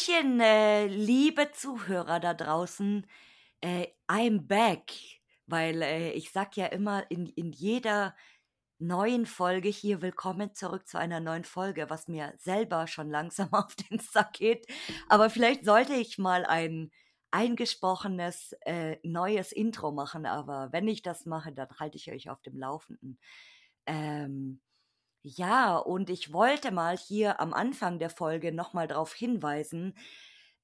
Hallöchen, äh, liebe Zuhörer da draußen. Äh, I'm back, weil äh, ich sag ja immer in, in jeder neuen Folge hier willkommen zurück zu einer neuen Folge, was mir selber schon langsam auf den Sack geht. Aber vielleicht sollte ich mal ein eingesprochenes äh, neues Intro machen, aber wenn ich das mache, dann halte ich euch auf dem Laufenden. Ähm, ja, und ich wollte mal hier am Anfang der Folge nochmal darauf hinweisen,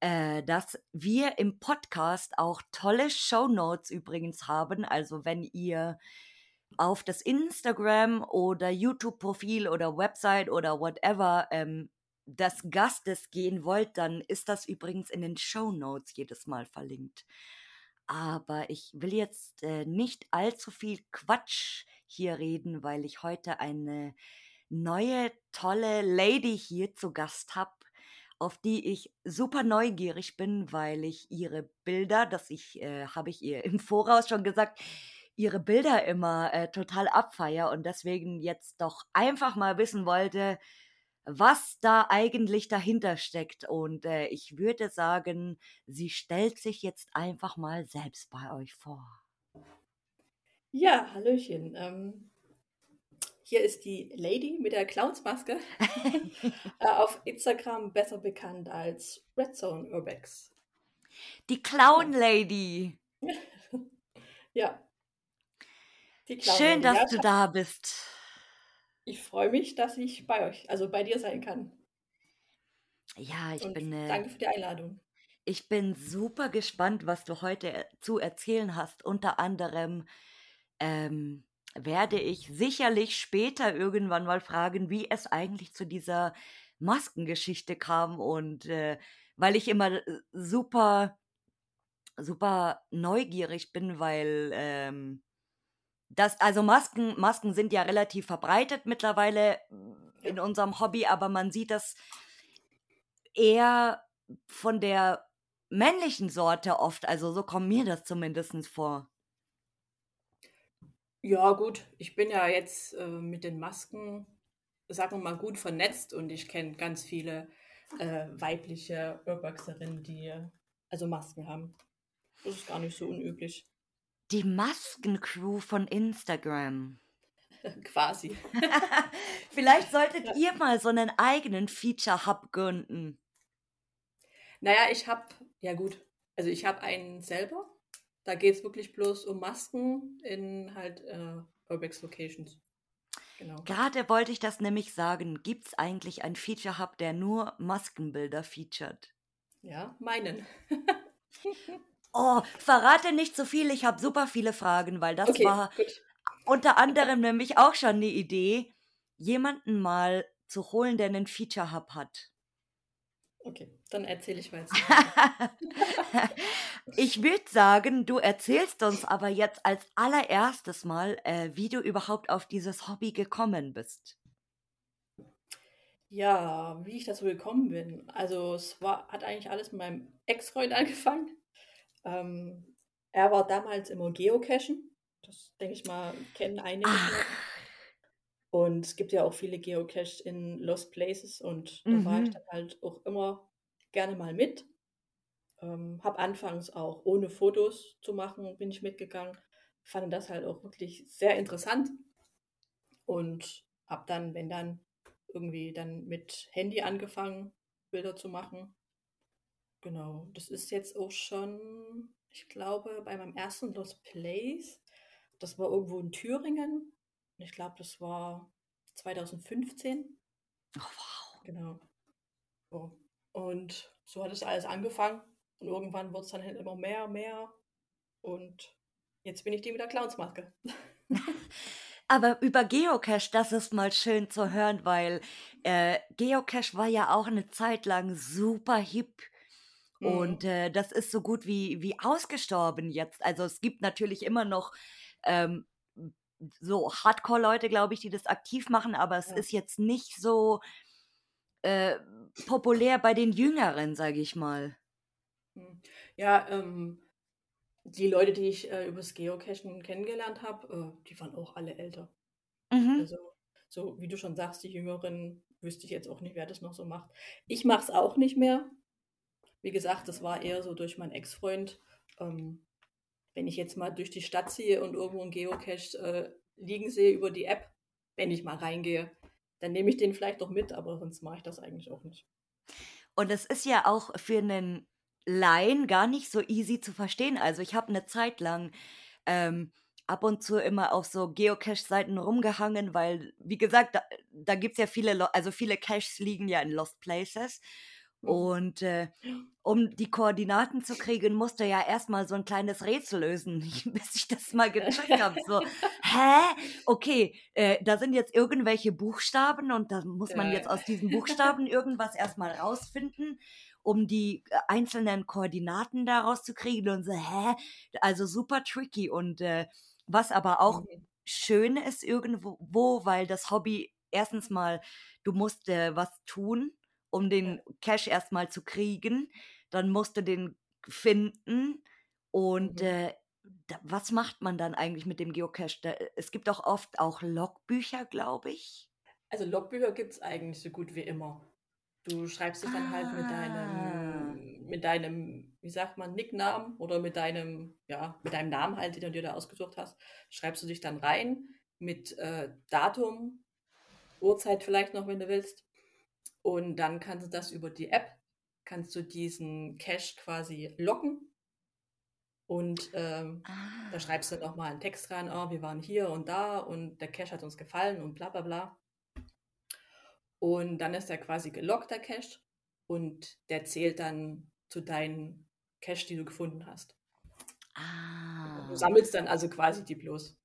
äh, dass wir im Podcast auch tolle Show Notes übrigens haben. Also wenn ihr auf das Instagram oder YouTube-Profil oder Website oder whatever ähm, des Gastes gehen wollt, dann ist das übrigens in den Show Notes jedes Mal verlinkt. Aber ich will jetzt äh, nicht allzu viel Quatsch hier reden, weil ich heute eine neue tolle Lady hier zu Gast habe, auf die ich super neugierig bin, weil ich ihre Bilder, das ich äh, habe ich ihr im Voraus schon gesagt, ihre Bilder immer äh, total abfeier und deswegen jetzt doch einfach mal wissen wollte, was da eigentlich dahinter steckt. Und äh, ich würde sagen, sie stellt sich jetzt einfach mal selbst bei euch vor. Ja, Hallöchen. Ähm, hier ist die Lady mit der Clownsmaske, äh, auf Instagram besser bekannt als Redzone Urbex. Die Clown Lady. ja. Clown Schön, dass du da bist. Ich freue mich, dass ich bei euch, also bei dir sein kann. Ja, ich Und bin. Äh, danke für die Einladung. Ich bin super gespannt, was du heute zu erzählen hast. Unter anderem ähm, werde ich sicherlich später irgendwann mal fragen, wie es eigentlich zu dieser Maskengeschichte kam und äh, weil ich immer äh, super, super neugierig bin, weil ähm, das, also Masken, Masken sind ja relativ verbreitet mittlerweile in unserem Hobby, aber man sieht das eher von der männlichen Sorte oft, also so kommt mir das zumindest vor. Ja, gut, ich bin ja jetzt äh, mit den Masken, sagen wir mal, gut vernetzt und ich kenne ganz viele äh, weibliche Urboxerinnen, die also Masken haben. Das ist gar nicht so unüblich. Die Maskencrew von Instagram. Quasi. Vielleicht solltet ja. ihr mal so einen eigenen Feature-Hub gründen. Naja, ich habe, ja gut, also ich habe einen selber da geht es wirklich bloß um Masken in halt äh, Urbex Locations. Genau. Gerade wollte ich das nämlich sagen. Gibt es eigentlich einen Feature Hub, der nur Maskenbilder featured? Ja, meinen. oh, verrate nicht so viel. Ich habe super viele Fragen, weil das okay, war gut. unter anderem nämlich auch schon eine Idee, jemanden mal zu holen, der einen Feature Hub hat. Okay, dann erzähle ich weiter. ich würde sagen, du erzählst uns aber jetzt als allererstes mal, äh, wie du überhaupt auf dieses Hobby gekommen bist. Ja, wie ich dazu gekommen bin. Also es war, hat eigentlich alles mit meinem Ex-Freund angefangen. Ähm, er war damals immer Geocachen. Das denke ich mal, kennen einige. Ach. Und es gibt ja auch viele Geocaches in Lost Places und da war ich mhm. dann halt auch immer gerne mal mit. Ähm, habe anfangs auch ohne Fotos zu machen, bin ich mitgegangen. Fand das halt auch wirklich sehr interessant und habe dann, wenn dann, irgendwie dann mit Handy angefangen, Bilder zu machen. Genau, das ist jetzt auch schon, ich glaube, bei meinem ersten Lost Place, das war irgendwo in Thüringen, ich glaube, das war 2015. Oh, wow. Genau. So. Und so hat es alles angefangen. Und irgendwann wurde es dann halt immer mehr, mehr. Und jetzt bin ich die mit der Clownsmaske. Aber über Geocache, das ist mal schön zu hören, weil äh, Geocache war ja auch eine Zeit lang super hip. Mhm. Und äh, das ist so gut wie, wie ausgestorben jetzt. Also es gibt natürlich immer noch ähm, so Hardcore-Leute, glaube ich, die das aktiv machen, aber es ja. ist jetzt nicht so äh, populär bei den Jüngeren, sage ich mal. Hm. Ja, ähm, die Leute, die ich äh, übers Geocachen kennengelernt habe, äh, die waren auch alle älter. Mhm. Also, so wie du schon sagst, die Jüngeren wüsste ich jetzt auch nicht, wer das noch so macht. Ich mache es auch nicht mehr. wie gesagt, das war eher so durch meinen Ex-Freund. Ähm, wenn ich jetzt mal durch die Stadt ziehe und irgendwo ein Geocache äh, liegen sehe über die App, wenn ich mal reingehe, dann nehme ich den vielleicht noch mit, aber sonst mache ich das eigentlich auch nicht. Und es ist ja auch für einen Laien gar nicht so easy zu verstehen. Also ich habe eine Zeit lang ähm, ab und zu immer auf so Geocache-Seiten rumgehangen, weil, wie gesagt, da, da gibt es ja viele, also viele Caches liegen ja in Lost Places. Mhm. Und äh, um die Koordinaten zu kriegen, musste ja erstmal so ein kleines Rätsel lösen, bis ich das mal gecheckt habe. So, hä? Okay, äh, da sind jetzt irgendwelche Buchstaben und da muss man jetzt aus diesen Buchstaben irgendwas erstmal rausfinden, um die äh, einzelnen Koordinaten daraus zu kriegen und so, hä? Also super tricky und äh, was aber auch mhm. schön ist irgendwo, weil das Hobby erstens mal, du musst äh, was tun, um den Cash erstmal zu kriegen. Dann musst du den finden. Und mhm. äh, da, was macht man dann eigentlich mit dem Geocache? Da, es gibt auch oft auch Logbücher, glaube ich. Also Logbücher gibt es eigentlich so gut wie immer. Du schreibst dich dann ah. halt mit deinem, ah. mit deinem, wie sagt man, Nicknamen oder mit deinem, ja, mit deinem Namen halt, den du dir da ausgesucht hast, schreibst du dich dann rein mit äh, Datum, Uhrzeit vielleicht noch, wenn du willst. Und dann kannst du das über die App, kannst du diesen Cache quasi locken. Und ähm, ah. da schreibst du nochmal einen Text rein, oh, wir waren hier und da und der Cache hat uns gefallen und bla bla bla. Und dann ist er quasi gelockt, der Cache, und der zählt dann zu deinen Cache, die du gefunden hast. Ah. Du sammelst dann also quasi die bloß.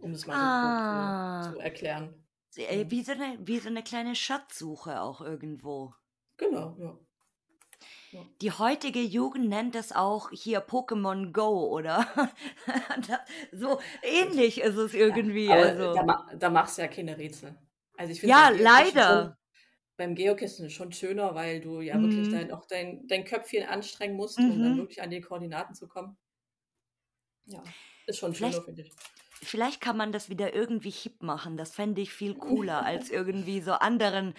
Um es mal ah. so zu erklären. Äh, wie so, eine, wie so eine kleine Schatzsuche auch irgendwo. Genau, ja. ja. Die heutige Jugend nennt es auch hier Pokémon Go, oder? so ähnlich ist es irgendwie. Ja, also. da, da, machst du ja keine Rätsel. Also ich ja, leider. Beim Geocachen schon schöner, weil du ja mhm. wirklich dein, auch dein, dein Köpfchen anstrengen musst, um dann mhm. wirklich an die Koordinaten zu kommen. Ja, ist schon schöner, finde ich. Vielleicht kann man das wieder irgendwie hip machen. Das fände ich viel cooler als irgendwie so anderen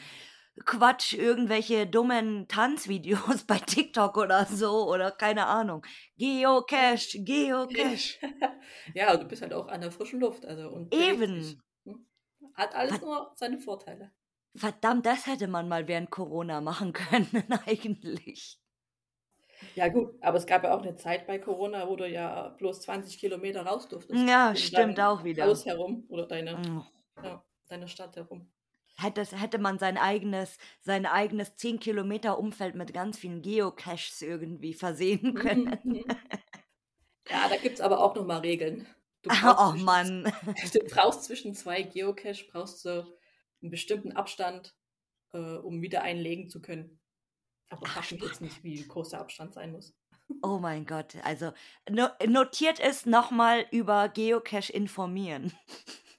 Quatsch, irgendwelche dummen Tanzvideos bei TikTok oder so oder keine Ahnung. Geocache, Geocache. ja, du bist halt auch an der frischen Luft. Also, und Eben. Hat alles Verd nur seine Vorteile. Verdammt, das hätte man mal während Corona machen können, eigentlich. Ja, gut, aber es gab ja auch eine Zeit bei Corona, wo du ja bloß 20 Kilometer raus durftest. Ja, stimmt auch wieder. Haus herum oder deine, oh. ja, deine Stadt herum. Hätte, hätte man sein eigenes, sein eigenes 10 Kilometer Umfeld mit ganz vielen Geocaches irgendwie versehen können. ja, da gibt es aber auch nochmal Regeln. Du oh Mann. Du brauchst zwischen zwei Geocache, brauchst du einen bestimmten Abstand, äh, um wieder einlegen zu können. Aber mich jetzt nicht, wie groß der Abstand sein muss. Oh mein Gott, also no notiert es nochmal über Geocache informieren.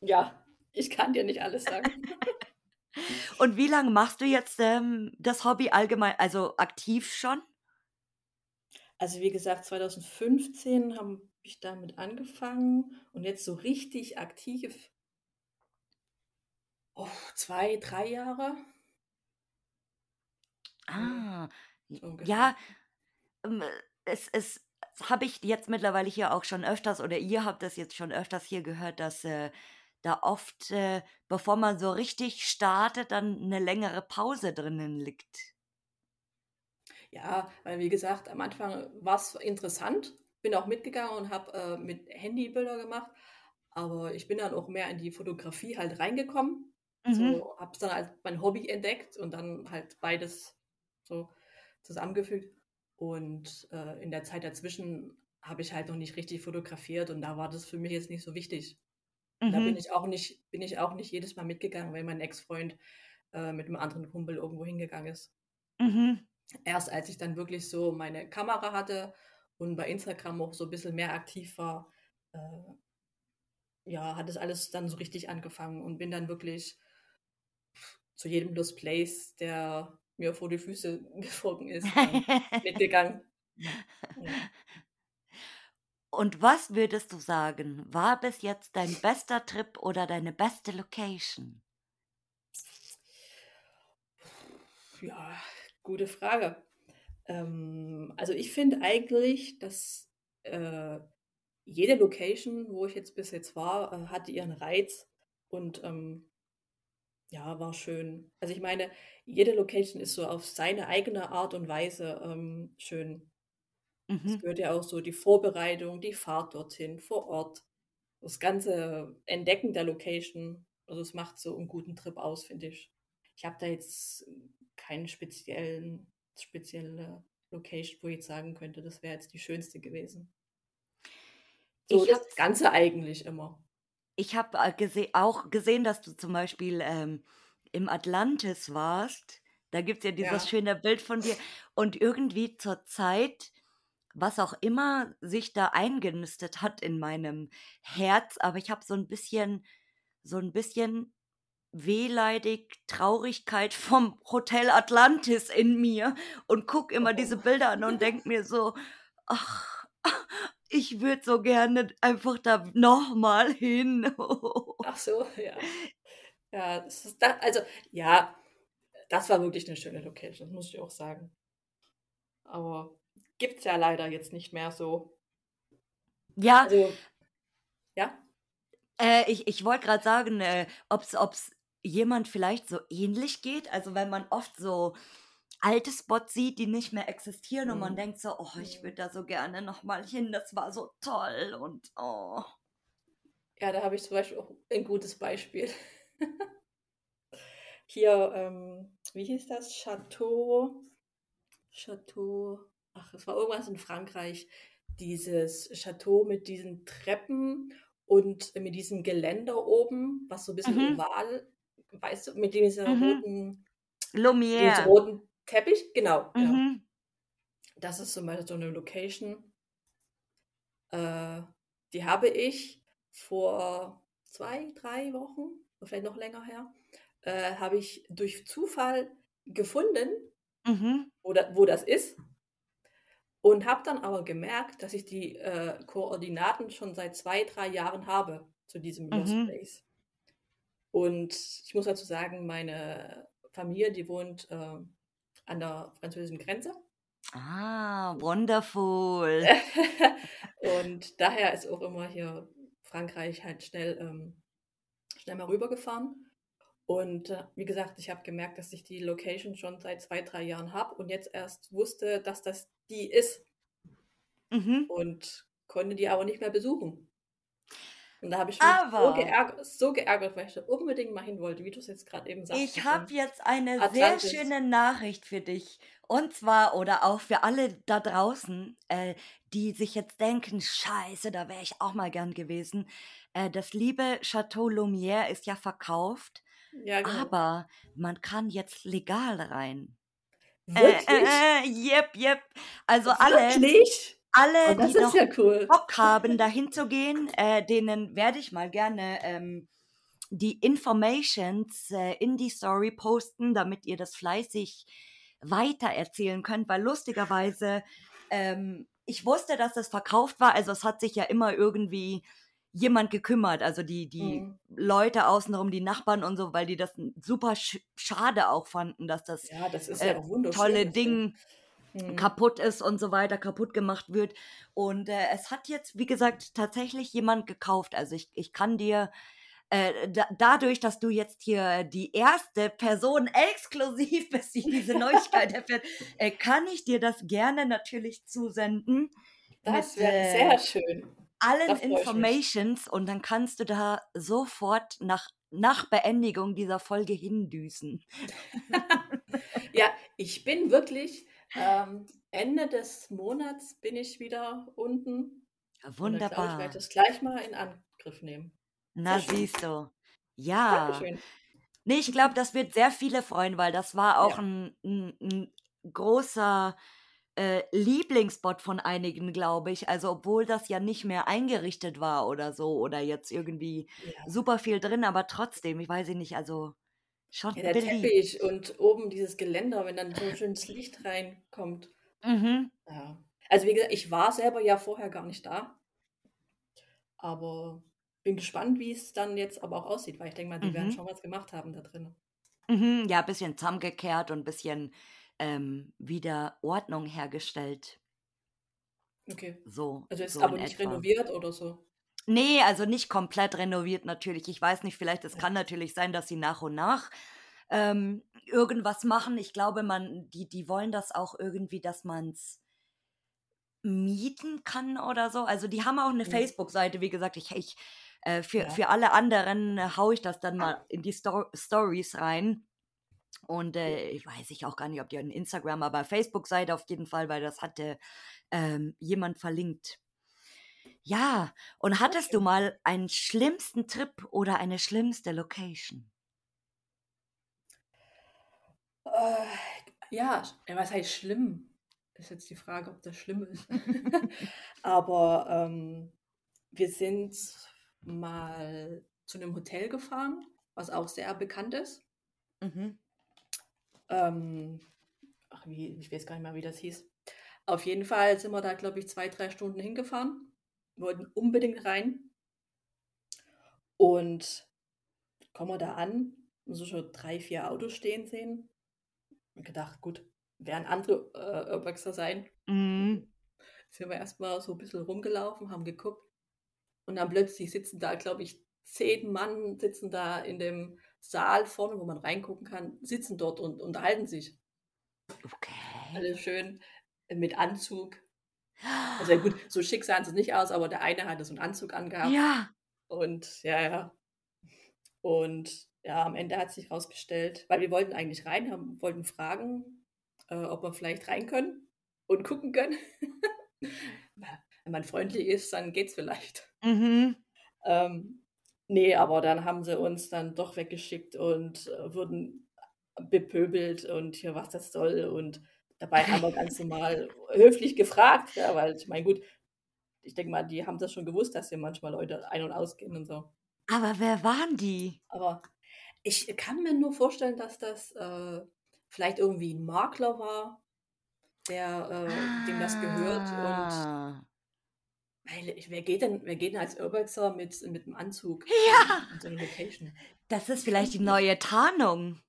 Ja, ich kann dir nicht alles sagen. Und wie lange machst du jetzt ähm, das Hobby allgemein, also aktiv schon? Also wie gesagt, 2015 habe ich damit angefangen und jetzt so richtig aktiv oh, zwei, drei Jahre. Ah, ja, ähm, es, es habe ich jetzt mittlerweile hier auch schon öfters oder ihr habt das jetzt schon öfters hier gehört, dass äh, da oft, äh, bevor man so richtig startet, dann eine längere Pause drinnen liegt. Ja, weil wie gesagt, am Anfang war es interessant, bin auch mitgegangen und habe äh, mit Handybilder gemacht, aber ich bin dann auch mehr in die Fotografie halt reingekommen. Mhm. So habe es dann als mein Hobby entdeckt und dann halt beides so zusammengefügt. Und äh, in der Zeit dazwischen habe ich halt noch nicht richtig fotografiert und da war das für mich jetzt nicht so wichtig. Mhm. Da bin mhm. ich auch nicht, bin ich auch nicht jedes Mal mitgegangen, wenn mein Ex-Freund äh, mit einem anderen Kumpel irgendwo hingegangen ist. Mhm. Erst als ich dann wirklich so meine Kamera hatte und bei Instagram auch so ein bisschen mehr aktiv war, äh, ja, hat es alles dann so richtig angefangen und bin dann wirklich zu jedem Lost Place, der mir vor die Füße geflogen ist, mitgegangen. Ja. Und was würdest du sagen, war bis jetzt dein bester Trip oder deine beste Location? Ja, gute Frage. Ähm, also ich finde eigentlich, dass äh, jede Location, wo ich jetzt bis jetzt war, äh, hatte ihren Reiz und ähm, ja, war schön. Also ich meine, jede Location ist so auf seine eigene Art und Weise ähm, schön. Es Mhm. gehört ja auch so die Vorbereitung, die Fahrt dorthin, vor Ort, das ganze Entdecken der Location. Also es macht so einen guten Trip aus, finde ich. Ich habe da jetzt keinen speziellen, spezielle Location, wo ich jetzt sagen könnte, das wäre jetzt die schönste gewesen. So Ich das habe Ganze eigentlich immer. ich hab äh, gese auch gesehen, dass du zum Beispiel ähm, im Atlantis warst. Da gibt es ja dieses Ja. schöne Bild von dir. Und irgendwie zur Zeit, was auch immer sich da eingenistet hat in meinem Herz, aber ich habe so ein bisschen, so ein bisschen wehleidig Traurigkeit vom Hotel Atlantis in mir und guck immer Oh. diese Bilder an und denk mir so, ach, ich würde so gerne einfach da nochmal hin. Ach so, ja. Ja, das ist da, also ja, das war wirklich eine schöne Location, muss ich auch sagen. Aber gibt's ja leider jetzt nicht mehr so. Ja, Also, ja, äh, ich, ich wollte gerade sagen, äh, ob's, ob's jemand vielleicht so ähnlich geht. Also wenn man oft so alte Spots sieht, die nicht mehr existieren und man Mhm. denkt so, oh, ich Mhm. würde da so gerne nochmal hin, das war so toll und oh. ja, da habe ich zum Beispiel auch ein gutes Beispiel. Hier, ähm, wie hieß das? Chateau, Chateau, ach, es war irgendwas in Frankreich. Dieses Chateau mit diesen Treppen und mit diesem Geländer oben, was so ein bisschen Mhm. oval, weißt du, mit dieser Mhm. roten, diesem Lumière. roten Teppich. Genau. Mhm. Das ist zum Beispiel so eine Location. Äh, die habe ich vor zwei, drei Wochen, vielleicht noch länger her, äh, habe ich durch Zufall gefunden, Mhm. wo, da, wo das ist. Und habe dann aber gemerkt, dass ich die äh, Koordinaten schon seit zwei, drei Jahren habe zu diesem Lost Mhm. Place. Und ich muss dazu sagen, meine Familie, die wohnt äh, an der französischen Grenze. Ah, wonderful. Und daher ist auch immer hier Frankreich halt schnell, ähm, schnell mal rübergefahren. Und äh, wie gesagt, ich habe gemerkt, dass ich die Location schon seit zwei, drei Jahren habe und jetzt erst wusste, dass das die ist Mhm. und konnte die aber nicht mehr besuchen. Und da habe ich mich so Aber geärgert, so geärgert, weil ich da unbedingt mal hin wollte, wie du es jetzt gerade eben sagst. ich habe jetzt eine sehr Atlantis. schöne Nachricht für dich. Und zwar, oder auch für alle da draußen, äh, die sich jetzt denken, scheiße, da wäre ich auch mal gern gewesen. Äh, das liebe Chateau Lumière ist ja verkauft, Ja, genau. aber man kann jetzt legal rein. Äh, Wirklich? äh, äh, yep, yep. Also alle, Wirklich? Oh, alle, das die noch ja cool. Bock haben, dahin zu gehen, äh, denen werde ich mal gerne ähm, die Informations äh, in die Story posten, damit ihr das fleißig weitererzählen könnt, weil lustigerweise ähm, ich wusste, dass das verkauft war, also es hat sich ja immer irgendwie jemand gekümmert, also die, die Mhm. Leute außenrum, die Nachbarn und so, weil die das super sch schade auch fanden, dass das Ja, das ist äh, ja wunderschön, tolle Ding. Mhm. kaputt ist und so weiter, kaputt gemacht wird. Und äh, es hat jetzt, wie gesagt, tatsächlich jemand gekauft. Also ich, ich kann dir äh, da, dadurch, dass du jetzt hier die erste Person exklusiv bist, die diese Neuigkeit erfährt, äh, kann ich dir das gerne natürlich zusenden Das wäre äh, sehr schön. Allen. Informations und dann kannst du da sofort nach, nach Beendigung dieser Folge hindüsen. Ja, ich bin wirklich ähm, Ende des Monats bin ich wieder unten. Und dann glaube ich, werde ich Wunderbar. das gleich mal in Angriff nehmen. Na, siehst du. Ja. Dankeschön. Nee, ich glaube, das wird sehr viele freuen, weil das war auch Ja. ein, ein, ein großer äh, Lieblingsspot von einigen, glaube ich. Also, obwohl das ja nicht mehr eingerichtet war oder so oder jetzt irgendwie Ja. super viel drin, aber trotzdem, ich weiß nicht, also schon Ja, der beliebt. Teppich und oben dieses Geländer, wenn dann so ein schönes Licht reinkommt. Mhm. Ja. Also wie gesagt, ich war selber ja vorher gar nicht da, aber bin gespannt, wie es dann jetzt aber auch aussieht, weil ich denke mal, die werden Mhm. schon was gemacht haben da drin. Mhm. Ja, ein bisschen zusammengekehrt und ein bisschen ähm, wieder Ordnung hergestellt. Okay. So, Also ist so aber nicht etwa. renoviert oder so. Nee, also nicht komplett renoviert natürlich. Ich weiß nicht, vielleicht, es kann natürlich sein, dass sie nach und nach ähm, irgendwas machen. Ich glaube, man, die, die wollen das auch irgendwie, dass man es mieten kann oder so. Also die haben auch eine Mhm. Facebook-Seite, wie gesagt, ich, ich äh, für, Ja. für alle anderen äh, haue ich das dann mal in die Sto Stories rein. Und äh, ich weiß ich auch gar nicht, ob die an Instagram, aber Facebook-Seite auf jeden Fall, weil das hatte ähm, jemand verlinkt. Ja, und hattest du mal einen schlimmsten Trip oder eine schlimmste Location? Äh, ja, ja, was heißt schlimm? Ist jetzt die Frage, ob das schlimm ist. Aber ähm, wir sind mal zu einem Hotel gefahren, was auch sehr bekannt ist. Mhm. Ähm, ach, wie, ich weiß gar nicht mehr, wie das hieß. Auf jeden Fall sind wir da, glaube ich, zwei, drei Stunden hingefahren. Wollten unbedingt rein. Und kommen wir da an, und so schon drei, vier Autos stehen sehen. Und gedacht, gut, werden andere äh, Urbexer sein. Mhm. Sind wir erstmal so ein bisschen rumgelaufen, haben geguckt. Und dann plötzlich sitzen da, glaube ich, zehn Mann sitzen da in dem Saal vorne, wo man reingucken kann, sitzen dort und unterhalten sich. Okay. Alle schön mit Anzug. Also ja, gut, so schick sahen sie nicht aus, aber der eine hatte so einen Anzug angehabt. Ja. Und ja, ja. Und ja, am Ende hat sich rausgestellt, weil wir wollten eigentlich rein, haben, wollten fragen, äh, ob wir vielleicht rein können und gucken können. Wenn man freundlich ist, dann geht's vielleicht. Mhm. Ähm, nee, aber dann haben sie uns dann doch weggeschickt und äh, wurden bepöbelt und hier, was das soll. Und dabei haben wir ganz normal höflich gefragt, ja, weil ich meine, gut, ich denke mal, die haben das schon gewusst, dass hier manchmal Leute ein- und ausgehen und so. Aber wer waren die? Aber ich kann mir nur vorstellen, dass das äh, vielleicht irgendwie ein Makler war, der äh, dem das gehört. Und Ah. weil, wer geht denn, wer geht denn als Urbexer mit, mit einem Anzug Ja, in so eine Location? das ist vielleicht die neue Tarnung.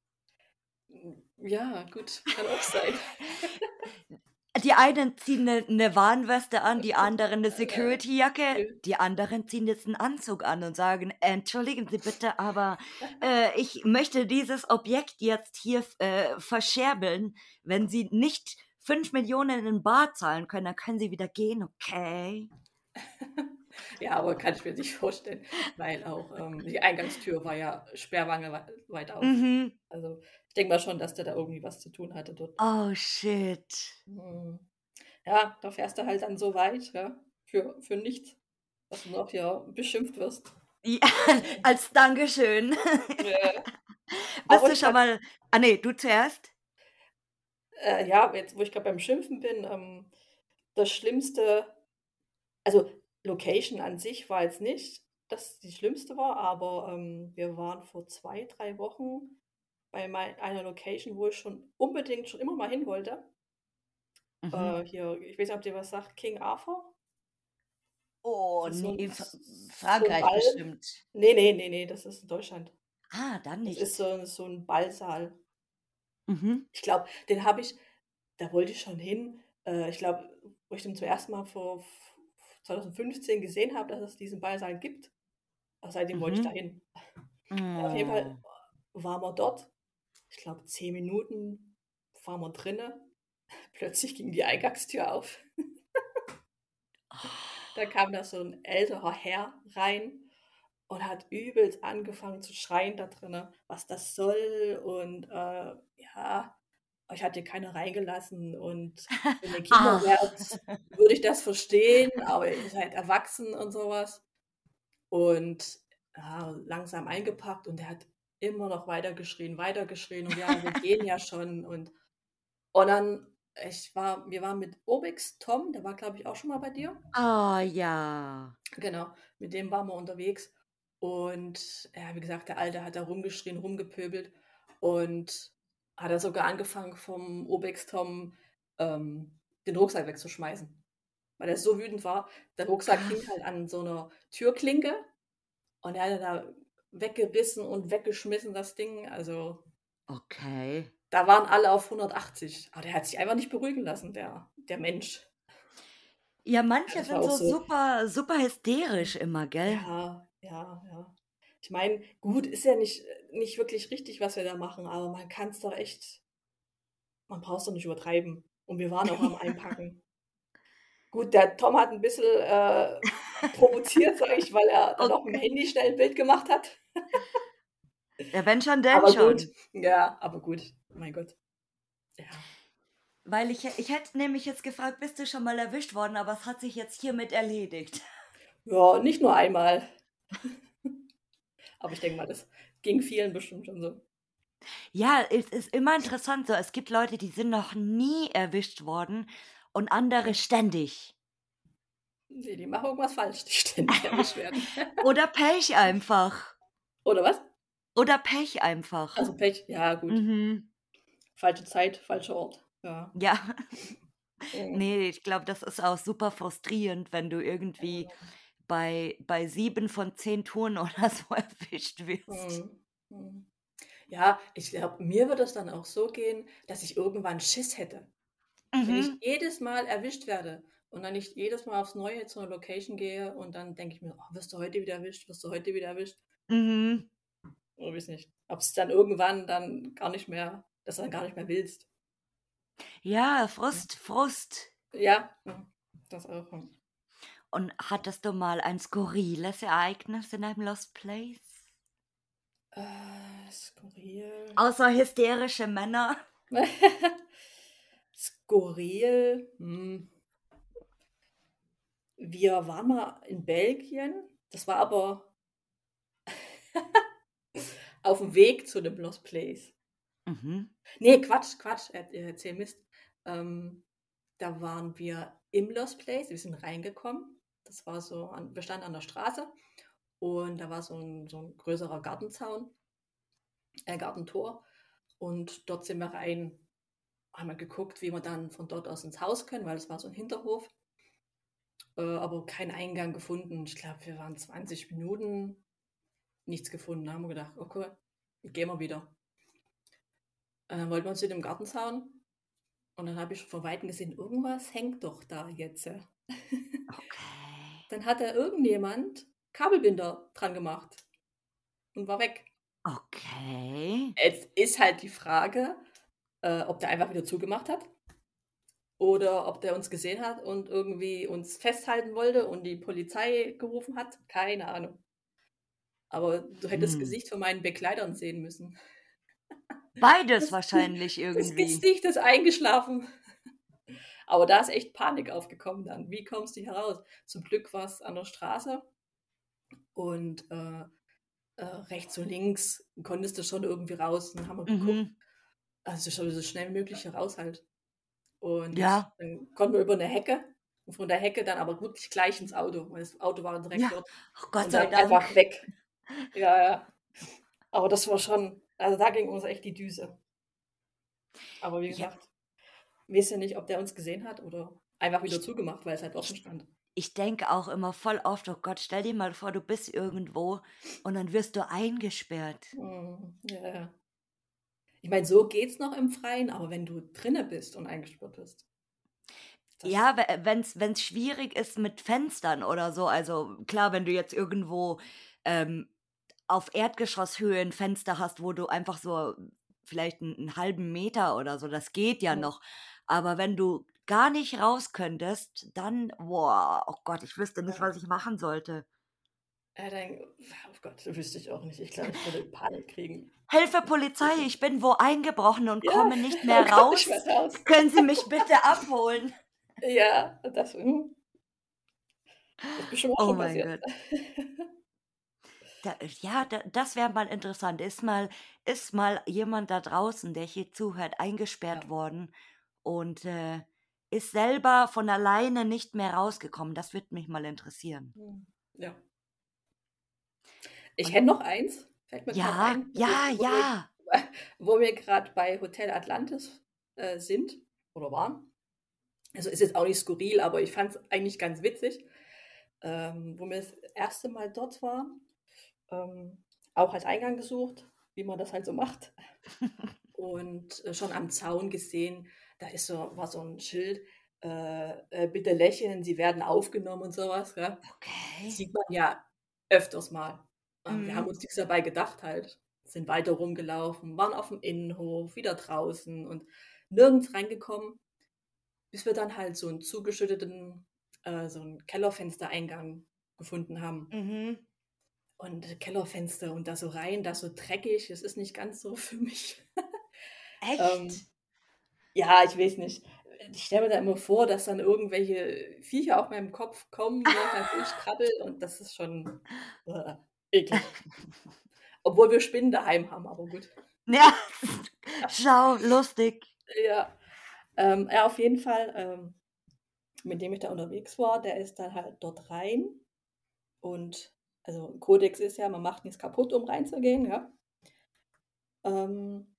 Ja, gut, kann auch sein. Die einen ziehen eine, eine Warnweste an, die anderen eine Security-Jacke, die anderen ziehen jetzt einen Anzug an und sagen, entschuldigen Sie bitte, aber äh, ich möchte dieses Objekt jetzt hier äh, verscherbeln. Wenn Sie nicht 5 Millionen in Bar zahlen können, dann können Sie wieder gehen, okay? Ja, aber kann ich mir nicht vorstellen, weil auch ähm, die Eingangstür war ja sperrwange wei- weit auf. Mhm. Also denke mal schon, dass der da irgendwie was zu tun hatte dort. Oh, shit. Hm. Ja, da fährst du halt dann so weit, ja, für, für nichts, dass du noch ja beschimpft wirst. Ja, als Dankeschön. Ja. Aber du schon mal... Ah, nee, du zuerst? Äh, ja, jetzt, wo ich gerade beim Schimpfen bin, ähm, das Schlimmste, also Location an sich war jetzt nicht, dass die schlimmste war, aber ähm, wir waren vor zwei, drei Wochen bei einer Location, wo ich schon unbedingt schon immer mal hin wollte. Mhm. Äh, hier, ich weiß nicht, ob dir was sagt, King Arthur? Oh, das so nee, so Frankreich Ball. bestimmt. Nee, nee, nee, nee, das ist in Deutschland. Ah, dann Das nicht. ist so, so ein Ballsaal. Mhm. Ich glaube, den habe ich, da wollte ich schon hin. Äh, ich glaube, wo ich den zum ersten Mal vor f- 2015 gesehen habe, dass es diesen Ballsaal gibt. Also seitdem wollte ich Mhm. da hin. Auf jeden. Fall waren wir dort. Ich glaube, zehn Minuten waren wir drinnen. Plötzlich ging die Eingangstür auf. Da kam da so ein älterer Herr rein und hat übelst angefangen zu schreien da drinnen, was das soll. Und äh, ja, euch hat hier keiner reingelassen. Und wenn ihr Kinder Ach. wärt, würde ich das verstehen, aber ihr seid erwachsen und sowas. Und ja, langsam eingepackt und er hat immer noch weiter geschrien, weiter geschrien und ja, wir gehen ja schon. Und, und dann, ich war, wir waren mit Obix Tom, der war, glaube ich, auch schon mal bei dir. Oh ja. Genau, mit dem waren wir unterwegs. Und ja, wie gesagt, der Alte hat da rumgeschrien, rumgepöbelt und hat er sogar angefangen, vom Obex Tom ähm, den Rucksack wegzuschmeißen. Weil er so wütend war. Der Rucksack hing halt an so einer Türklinke und er hat da weggerissen und weggeschmissen, das Ding. Also, Okay. da waren alle auf 180. Aber der hat sich einfach nicht beruhigen lassen, der, der Mensch. Ja, manche sind so so. super, super hysterisch immer, gell? Ja, ja, ja. Ich meine, gut, ist ja nicht, nicht wirklich richtig, was wir da machen, aber man kann es doch echt, man braucht es doch nicht übertreiben. Und wir waren auch am Einpacken. Gut, der Tom hat ein bisschen äh, provoziert, sag ich, weil er dann auch mit dem Okay. Handy schnell ein Bild gemacht hat. Ja, wenn schon, denn Aber schon. gut, ja, aber gut, mein Gott. Ja. Weil ich, ich hätte nämlich jetzt gefragt, bist du schon mal erwischt worden, aber es hat sich jetzt hiermit erledigt. Ja, nicht nur einmal. Aber ich denke mal, das ging vielen bestimmt schon so. Ja, es ist immer interessant so. Es gibt Leute, die sind noch nie erwischt worden und andere ständig. Nee, die machen irgendwas falsch, die ständig erwischt werden. Oder Pech einfach. Oder was? Oder Pech einfach. Also Pech, ja gut. Mhm. Falsche Zeit, falscher Ort. Ja. Ja, nee, ich glaube, das ist auch super frustrierend, wenn du irgendwie bei, bei sieben von zehn Touren oder so erwischt wirst. Mhm. Mhm. Ja, ich glaube, mir wird es dann auch so gehen, dass ich irgendwann Schiss hätte. Wenn ich Mhm. jedes Mal erwischt werde und dann nicht jedes Mal aufs Neue zu einer Location gehe und dann denke ich mir, oh, wirst du heute wieder erwischt, wirst du heute wieder erwischt. Mhm. Oder weiß nicht. Ob es dann irgendwann dann gar nicht mehr, dass du dann gar nicht mehr willst. Ja, Frust, Frust. Ja, das auch. Und hattest du mal ein skurriles Ereignis in einem Lost Place? Äh, skurril. Außer hysterische Männer. Skurril. Hm. Wir waren mal in Belgien. Das war aber auf dem Weg zu dem Lost Place. Mhm. Nee, Quatsch, Quatsch, er, er erzähl Mist. Ähm, da waren wir im Lost Place, wir sind reingekommen. Das war so, an, wir standen an der Straße und da war so ein, so ein größerer Gartenzaun, äh, Gartentor. Und dort sind wir rein, haben wir geguckt, wie wir dann von dort aus ins Haus können, weil es war so ein Hinterhof. Äh, aber keinen Eingang gefunden. Ich glaube, wir waren 20 Minuten, nichts gefunden. Da haben wir gedacht, okay, gehen wir wieder. Und dann wollten wir uns in dem Gartenzaun. Und dann habe ich von Weitem gesehen, irgendwas hängt doch da jetzt. Okay. Dann hat da irgendjemand Kabelbinder dran gemacht und war weg. Okay. Jetzt ist halt die Frage, äh, ob der einfach wieder zugemacht hat oder ob der uns gesehen hat und irgendwie uns festhalten wollte und die Polizei gerufen hat. Keine Ahnung. Aber du hättest das Hm. Gesicht von meinen Begleitern sehen müssen. Beides Das- wahrscheinlich Das irgendwie. Gesicht ist eingeschlafen. Aber da ist echt Panik aufgekommen dann. Wie kommst du hier raus? Zum Glück war es an der Straße und äh, äh, rechts und links konntest du schon irgendwie raus. Dann haben wir geguckt, Mhm. Also schon so schnell wie möglich hier raus halt. Und Ja. dann konnten wir über eine Hecke und von der Hecke dann aber wirklich gleich ins Auto, weil das Auto war direkt Ja, dort. Ach Gott und sei dann Dank. einfach weg. Ja, ja. Aber das war schon, also da ging uns echt die Düse. Aber wie Ja. gesagt, wir wissen ja nicht, ob der uns gesehen hat oder einfach wieder zugemacht, weil es halt offen stand. Ich denke auch immer voll oft, oh Gott, stell dir mal vor, du bist irgendwo und dann wirst du eingesperrt. Mhm, Ja, ja. Ich meine, so geht's noch im Freien, aber wenn du drinne bist und eingesperrt bist. Ja, wenn es schwierig ist mit Fenstern oder so, also klar, wenn du jetzt irgendwo ähm, auf Erdgeschosshöhe ein Fenster hast, wo du einfach so vielleicht einen, einen halben Meter oder so, das geht ja Mhm. noch. Aber wenn du gar nicht raus könntest, dann, boah, oh Gott, ich wüsste nicht, Ja. was ich machen sollte. Ja, dann, oh Gott, wüsste ich auch nicht. Ich glaube, ich würde Panik kriegen. Hilfe, Polizei, ich bin wo eingebrochen und Ja, komme nicht mehr raus. mehr raus. Können Sie mich bitte abholen? Ja, das, hm. das ist Oh schon mein passiert. Da, ja, da, das wäre mal interessant. Ist mal, ist mal jemand da draußen, der hier zuhört, eingesperrt Ja. worden und äh, ist selber von alleine nicht mehr rausgekommen? Das würde mich mal interessieren. Hm, Ja. Ich hätte noch eins. Fällt mir Ja, ein, wo ja, wir, wo wir, ja. wo wir gerade bei Hotel Atlantis äh, sind oder waren. Also ist jetzt auch nicht skurril, aber ich fand es eigentlich ganz witzig, ähm, wo wir das erste Mal dort waren. Ähm, auch als Eingang gesucht, wie man das halt so macht. und äh, schon am Zaun gesehen, da ist so, war so ein Schild, äh, äh, bitte lächeln, Sie werden aufgenommen und sowas. Gell? Okay. Sieht man ja öfters mal. Ähm, Wir haben Mhm. uns nichts dabei gedacht halt. Sind weiter rumgelaufen, waren auf dem Innenhof, wieder draußen und nirgends reingekommen, bis wir dann halt so einen zugeschütteten, äh, so einen Kellerfenstereingang gefunden haben. Mhm. Und Kellerfenster und da so rein, da so dreckig, es ist nicht ganz so für mich. Echt? Ähm, ja, ich weiß nicht. Ich stelle mir da immer vor, dass dann irgendwelche Viecher auf meinem Kopf kommen, dann durchkrabbel und das ist schon äh, eklig. Obwohl wir Spinnen daheim haben, aber gut. Ja, schau, lustig. Ja, ähm, ja auf jeden Fall, ähm, mit dem ich da unterwegs war, der ist dann halt dort rein und also ein Kodex ist ja, man macht nichts kaputt, um reinzugehen, ja. Ähm,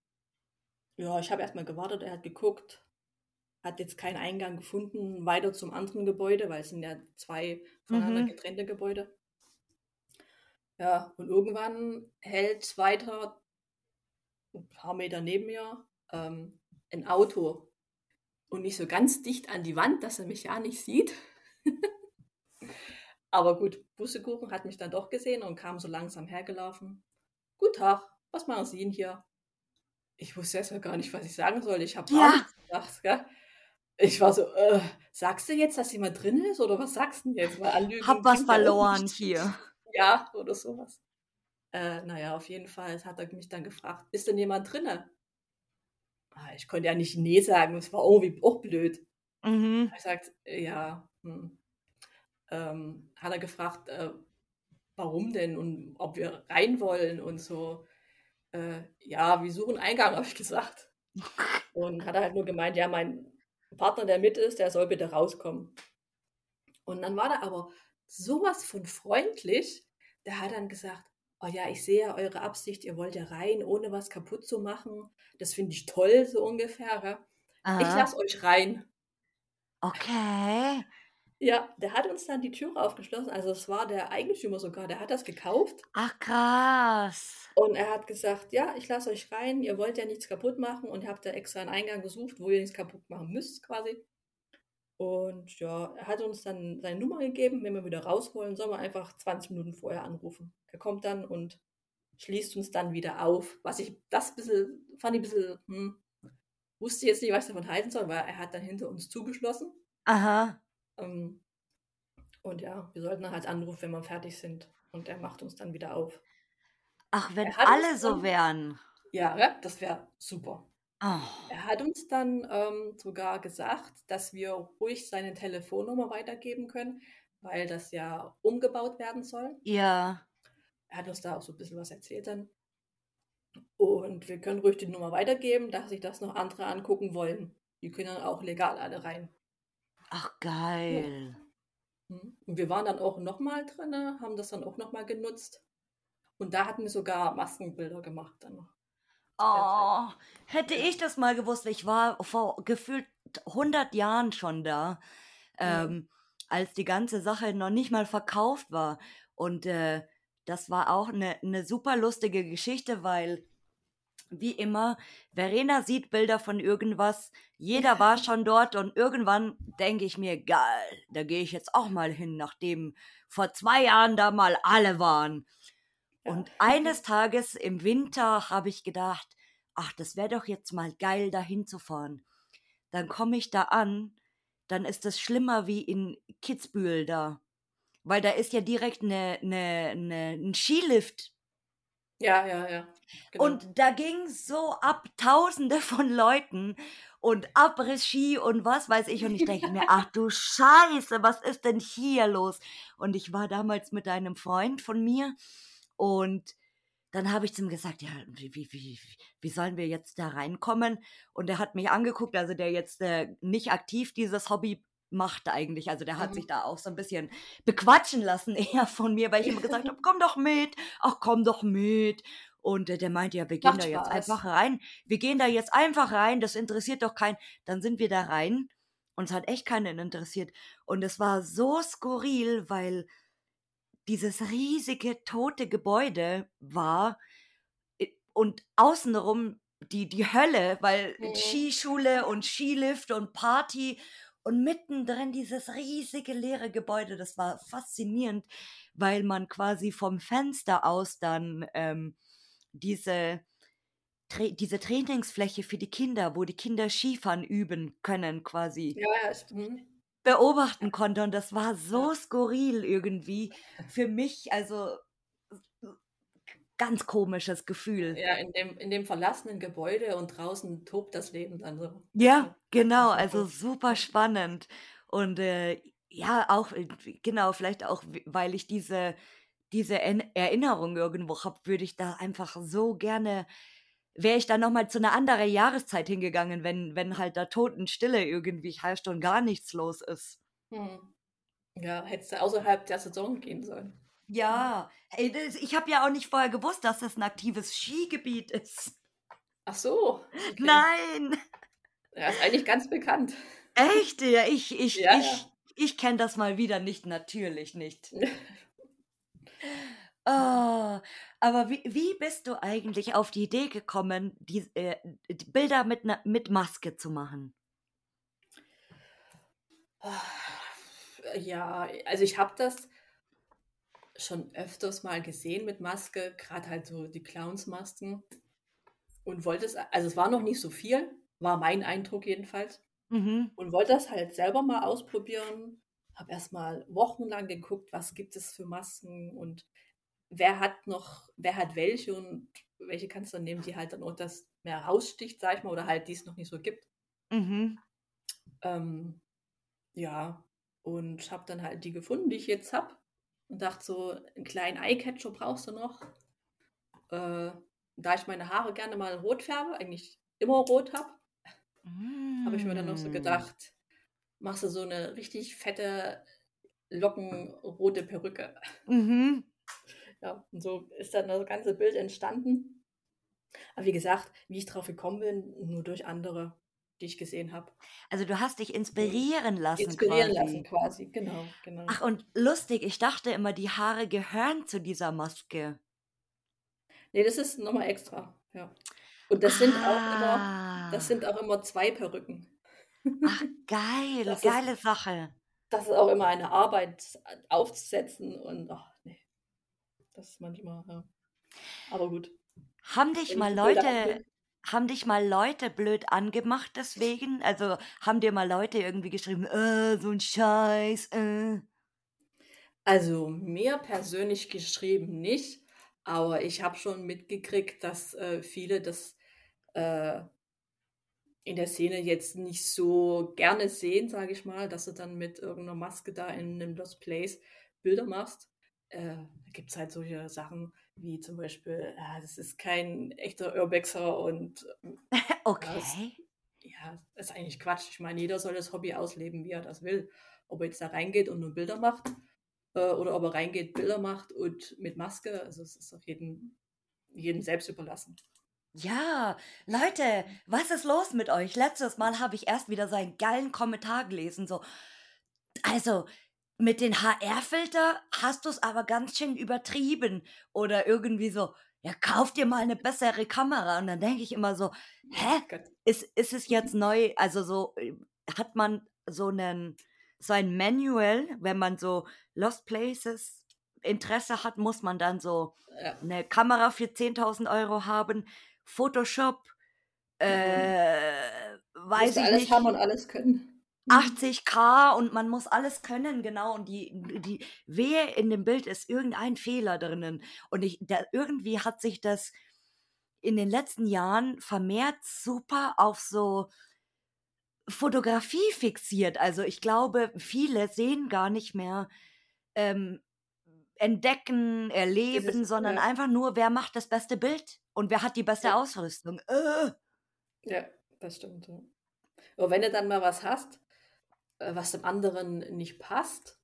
ja, ich habe erstmal gewartet, er hat geguckt, hat jetzt keinen Eingang gefunden, weiter zum anderen Gebäude, weil es sind ja zwei voneinander Mhm. getrennte Gebäude. Ja, und irgendwann hält weiter, ein paar Meter neben mir, ähm, ein Auto und nicht so ganz dicht an die Wand, dass er mich ja nicht sieht. Aber gut, Bussekuchen hat mich dann doch gesehen und kam so langsam hergelaufen. Guten Tag, was machen Sie denn hier? Ich wusste erst mal gar nicht, was ich sagen soll. Ich habe gar Ja. nichts gedacht, gell? Ich war so, äh, sagst du jetzt, dass jemand drin ist oder was sagst du denn jetzt? Weil Anlügen Hab was verloren hier. Ja, oder sowas. Äh, naja, auf jeden Fall hat er mich dann gefragt, ist denn jemand drinne? Ah, Ich konnte ja nicht Nee sagen, das war irgendwie auch blöd. Mhm. Er sagt, ja, hm. ähm, hat er gefragt, äh, warum denn und ob wir rein wollen und so. Äh, ja, wir suchen Eingang, habe ich gesagt. Und hat er halt nur gemeint, ja, mein Partner, der mit ist, der soll bitte rauskommen. Und dann war der aber sowas von freundlich, der hat dann gesagt, oh ja, ich sehe ja eure Absicht, ihr wollt ja rein, ohne was kaputt zu machen. Das finde ich toll, so ungefähr. gell? Ich Aha. lasse euch rein. Okay. Ja, der hat uns dann die Türe aufgeschlossen. Also es war der Eigentümer sogar, der hat das gekauft. Ach krass. Und er hat gesagt, ja, ich lasse euch rein, ihr wollt ja nichts kaputt machen und ihr habt da extra einen Eingang gesucht, wo ihr nichts kaputt machen müsst quasi. Und ja, er hat uns dann seine Nummer gegeben, wenn wir wieder rausholen, sollen wir einfach 20 Minuten vorher anrufen. Er kommt dann und schließt uns dann wieder auf. Was ich, das bisschen, fand ich ein bisschen, hm, wusste jetzt nicht, was ich davon halten soll, weil er hat dann hinter uns zugeschlossen. Aha. Ähm, und ja, wir sollten dann halt anrufen, wenn wir fertig sind. Und er macht uns dann wieder auf. Ach, wenn alle so wären. Ja, das wäre super. Oh. Er hat uns dann ähm, sogar gesagt, dass wir ruhig seine Telefonnummer weitergeben können, weil das ja umgebaut werden soll. Ja. Er hat uns da auch so ein bisschen was erzählt dann. Und wir können ruhig die Nummer weitergeben, dass sich das noch andere angucken wollen. Die können dann auch legal alle rein. Ach geil. Hm. Und wir waren dann auch nochmal drin, haben das dann auch nochmal genutzt. Und da hatten wir sogar Maskenbilder gemacht dann noch. Oh, hätte ich das mal gewusst, ich war vor gefühlt 100 Jahren schon da, ähm, als die ganze Sache noch nicht mal verkauft war. Und äh, das war auch eine, eine super lustige Geschichte, weil wie immer, Verena sieht Bilder von irgendwas, jeder war schon dort und irgendwann denke ich mir, geil, da gehe ich jetzt auch mal hin, nachdem vor zwei Jahren da mal alle waren. Und eines Tages im Winter habe ich gedacht, ach, das wäre doch jetzt mal geil, da hinzufahren. Dann komme ich da an, dann ist es schlimmer wie in Kitzbühel da. Weil da ist ja direkt eine, eine, eine, ein Skilift. Ja, ja, ja. Genau. Und da ging so ab Tausende von Leuten und Abriss-Ski und was weiß ich. Und ich denke mir, ach du Scheiße, was ist denn hier los? Und ich war damals mit einem Freund von mir und dann habe ich zu ihm gesagt, ja, wie, wie, wie, wie sollen wir jetzt da reinkommen? Und er hat mich angeguckt, also der jetzt äh, nicht aktiv dieses Hobby macht eigentlich. Also der hat Mhm. sich da auch so ein bisschen bequatschen lassen eher von mir, weil ich immer gesagt habe, komm doch mit, ach komm doch mit. Und äh, der meinte, ja, wir gehen Macht da jetzt Spaß. einfach rein. Wir gehen da jetzt einfach rein, das interessiert doch keinen. Dann sind wir da rein und es hat echt keinen interessiert. Und es war so skurril, weil dieses riesige tote Gebäude war und außenrum die, die Hölle, weil Mhm. Skischule und Skilift und Party und mittendrin dieses riesige leere Gebäude. Das war faszinierend, weil man quasi vom Fenster aus dann ähm, diese, Tra diese Trainingsfläche für die Kinder, wo die Kinder Skifahren üben können, quasi Ja. Beobachten konnte. Und das war so skurril irgendwie für mich. Also ganz komisches Gefühl. ja, in dem, in dem verlassenen Gebäude und draußen tobt das Leben dann so. Ja, genau, also super spannend. Und äh, ja, auch, äh, genau, vielleicht auch, weil ich diese, diese Erinnerung irgendwo habe, würde ich da einfach so gerne, wäre ich da nochmal zu einer anderen Jahreszeit hingegangen, wenn, wenn halt da Totenstille irgendwie herrscht und gar nichts los ist. Hm. Ja, hättest du außerhalb der Saison gehen sollen. Ja, das, ich habe ja auch nicht vorher gewusst, dass das ein aktives Skigebiet ist. Ach so. Okay. Nein, Ja, ist eigentlich ganz bekannt. echt, ja, ich, ich, Ja, ich, ja. ich kenne das mal wieder nicht, natürlich nicht. Oh, aber wie, wie bist du eigentlich auf die Idee gekommen, die, äh, die Bilder mit, ne, mit Maske zu machen? Ja, also ich habe das schon öfters mal gesehen mit Maske, gerade halt so die Clownsmasken und wollte es, also es war noch nicht so viel, war mein Eindruck jedenfalls Mhm. und wollte das halt selber mal ausprobieren. Habe erstmal wochenlang geguckt, was gibt es für Masken und wer hat noch, wer hat welche und welche kannst du dann nehmen, die halt dann auch das mehr raussticht, sag ich mal, oder halt die es noch nicht so gibt. Mhm. Ähm, ja, und habe dann halt die gefunden, die ich jetzt habe. Und dachte so, einen kleinen Eyecatcher brauchst du noch. Äh, da ich meine Haare gerne mal rot färbe, eigentlich immer rot habe, habe ich mir dann noch so Mm. gedacht, machst du so eine richtig fette, lockenrote Perücke. Mhm. Ja, und so ist dann das ganze Bild entstanden. Aber wie gesagt, wie ich drauf gekommen bin, nur durch andere, die ich gesehen habe. Also du hast dich inspirieren lassen Inspirieren quasi. lassen quasi, genau, genau. Ach, und lustig, ich dachte immer, die Haare gehören zu dieser Maske. Nee, das ist nochmal extra, ja. Und das sind auch immer, Ah. das sind auch immer zwei Perücken. Ach, geil, Das ist- geile Sache. Das ist auch immer eine Arbeit aufzusetzen und ach nee. Das ist manchmal, ja. Aber gut. Haben dich Wenn mal Leute, haben dich mal Leute blöd angemacht deswegen? Also haben dir mal Leute irgendwie geschrieben, äh, so ein Scheiß, äh. Also mir persönlich geschrieben nicht, aber ich habe schon mitgekriegt, dass äh, viele das äh, in der Szene jetzt nicht so gerne sehen, sage ich mal, dass du dann mit irgendeiner Maske da in einem Lost Place Bilder machst. Äh, da gibt es halt solche Sachen wie zum Beispiel, ja, das ist kein echter Urbexer und Okay. ja, das ist eigentlich Quatsch. Ich meine, jeder soll das Hobby ausleben, wie er das will. Ob er jetzt da reingeht und nur Bilder macht äh, oder ob er reingeht, Bilder macht und mit Maske. Also es ist auf jeden, jedem selbst überlassen. Ja, Leute, was ist los mit euch? Letztes Mal habe ich erst wieder so einen geilen Kommentar gelesen, so, also, mit den HR-Filter hast du es aber ganz schön übertrieben. Oder irgendwie so, ja, kauf dir mal eine bessere Kamera. Und dann denke ich immer so, hä? Gott. Ist, ist es jetzt neu? Also so, äh, hat man so einen, so ein Manual, wenn man so Lost Places Interesse hat, muss man dann so Ja. eine Kamera für 10.000 Euro haben, Photoshop, äh, weiß ich alles nicht, haben und alles können. 80k und man muss alles können, genau. Und die, die Wehe in dem Bild ist irgendein Fehler drinnen. Und ich, da, irgendwie hat sich das in den letzten Jahren vermehrt super auf so Fotografie fixiert. Also ich glaube, viele sehen gar nicht mehr ähm, entdecken, erleben, Dieses- sondern ja. einfach nur, wer macht das beste Bild und wer hat die beste Ja. Ausrüstung. Äh. Ja, das stimmt. Aber wenn du dann mal was hast, was dem anderen nicht passt,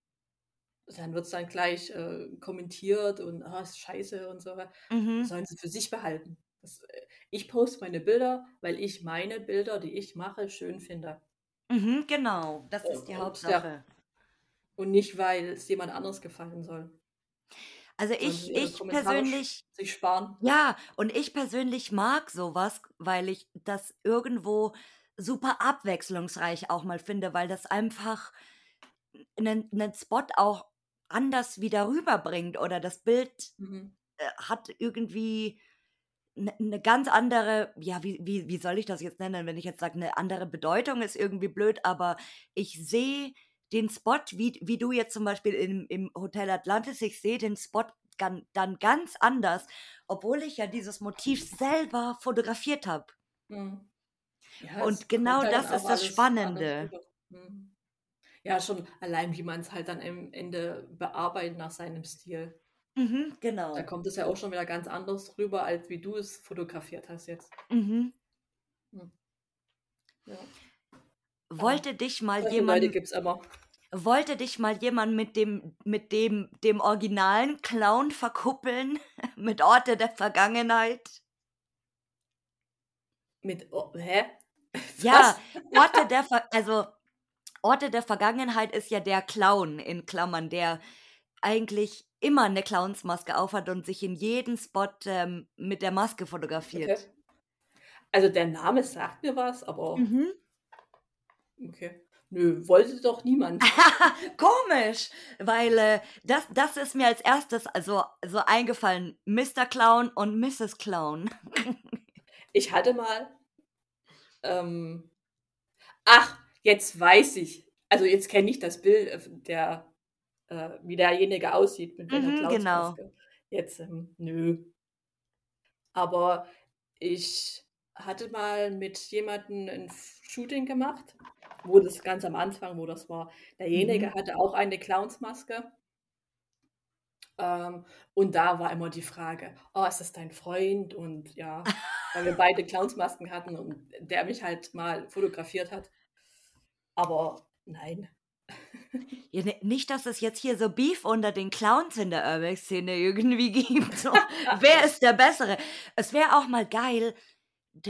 dann wird es dann gleich äh, kommentiert und ah, ist scheiße und so. Mhm. sollen sie für sich behalten. Das, äh, ich poste meine Bilder, weil ich meine Bilder, die ich mache, schön finde. Mhm, genau, das ist die und, Hauptsache. Und nicht, weil es jemand anderes gefallen soll. Also ich, ich Kommentare persönlich, sich sparen. ja, und ich persönlich mag sowas, weil ich das irgendwo super abwechslungsreich auch mal finde, weil das einfach einen, einen Spot auch anders wieder rüberbringt oder das Bild Mhm. äh, hat irgendwie eine ne ganz andere, ja, wie, wie, wie soll ich das jetzt nennen, wenn ich jetzt sage, eine andere Bedeutung ist irgendwie blöd, aber ich sehe den Spot, wie, wie du jetzt zum Beispiel im, im Hotel Atlantis, ich sehe den Spot gan, dann ganz anders, obwohl ich ja dieses Motiv selber fotografiert habe. Mhm. Ja, Und es genau halt das ist das Spannende. Mhm. Ja, schon allein, wie man's halt dann am Ende bearbeitet nach seinem Stil. Mhm, Da genau. kommt es ja auch schon wieder ganz anders rüber, als wie du es fotografiert hast jetzt. Mhm. Hm. Ja. Aber Wollte dich mal solche Leute jemand, gibt's immer. wollte dich mal jemand mit dem, mit dem, dem originalen Clown verkuppeln? mit Orte der Vergangenheit? Mit oh, hä? Ja? Orte der Ver also Orte der Vergangenheit ist ja der Clown in Klammern, der eigentlich immer eine Clownsmaske aufhat und sich in jedem Spot ähm, mit der Maske Okay. fotografiert. Also der Name sagt mir was, aber Mhm. okay. Nö, wollte doch niemand. Komisch, weil äh, das, das ist mir als erstes also so eingefallen. Mr. Clown und Mrs. Clown. Ich hatte mal, ähm, ach, jetzt weiß ich. Also jetzt kenne ich das Bild, äh, der, äh, wie derjenige aussieht mit Mhm, genau. Clownsmaske. Jetzt, ähm, nö. Aber ich hatte mal mit jemandem ein Shooting gemacht, wo das ganz am Anfang, wo das war. Derjenige Mhm. hatte auch eine Clownsmaske. Ähm, und da war immer die Frage, oh, ist das dein Freund? Und ja, weil wir beide Clownsmasken hatten und der mich halt mal fotografiert hat. Aber nein. Ja, ne, nicht, dass es jetzt hier so Beef unter den Clowns in der Urbex-Szene irgendwie gibt. So, wer ist der Bessere? Es wäre auch mal geil,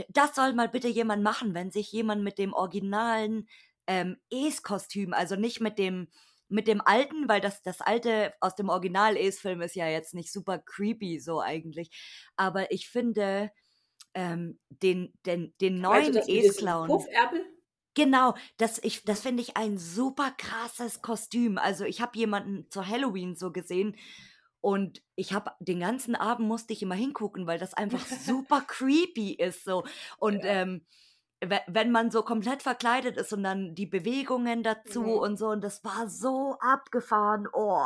das soll mal bitte jemand machen, wenn sich jemand mit dem originalen ähm, Es-Kostüm, also nicht mit dem mit dem alten, weil das das alte aus dem Original Es-Film ist ja jetzt nicht super creepy so eigentlich, aber ich finde ähm, den den den du neuen Es-Clown Puffärmel? Genau, das ich das finde ich ein super krasses Kostüm. Also, ich habe jemanden zu Halloween so gesehen und ich habe den ganzen Abend musste ich immer hingucken, weil das einfach super creepy ist so. Und, Ja. ähm, we wenn man so komplett verkleidet ist und dann die Bewegungen dazu Mhm. und so und das war so abgefahren. Oh.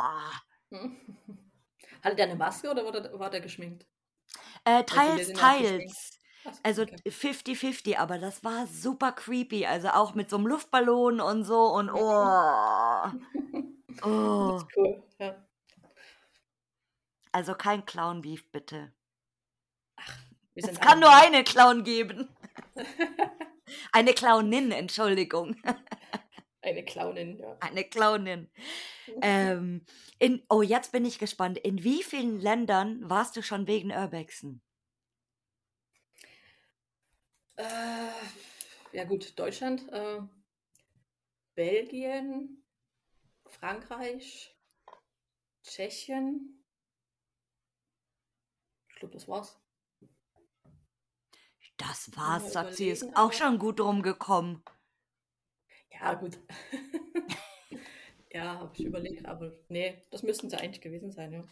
Hatte der eine Maske oder war der, war der geschminkt? Äh, teils, geschminkt. teils. Also, okay. 50-50, aber das war super creepy. Also, auch mit so 'm Luftballon und so und Mhm. oh. Das Oh. ist cool, ja. Also, kein Clown-Beef, bitte. Wir Es kann nur eine Clown geben. Eine Clownin, Entschuldigung. Eine Clownin, ja. Eine Clownin. Ähm, in oh, jetzt bin ich gespannt. In wie vielen Ländern warst du schon wegen Urbexen? Äh, ja gut, Deutschland, äh, Belgien, Frankreich, Tschechien. Ich glaube, das war's. Das war's, sagt sie, ist auch schon gut rumgekommen. ja, gut. Ja, habe ich überlegt, aber nee, das müssten sie eigentlich gewesen sein, ja.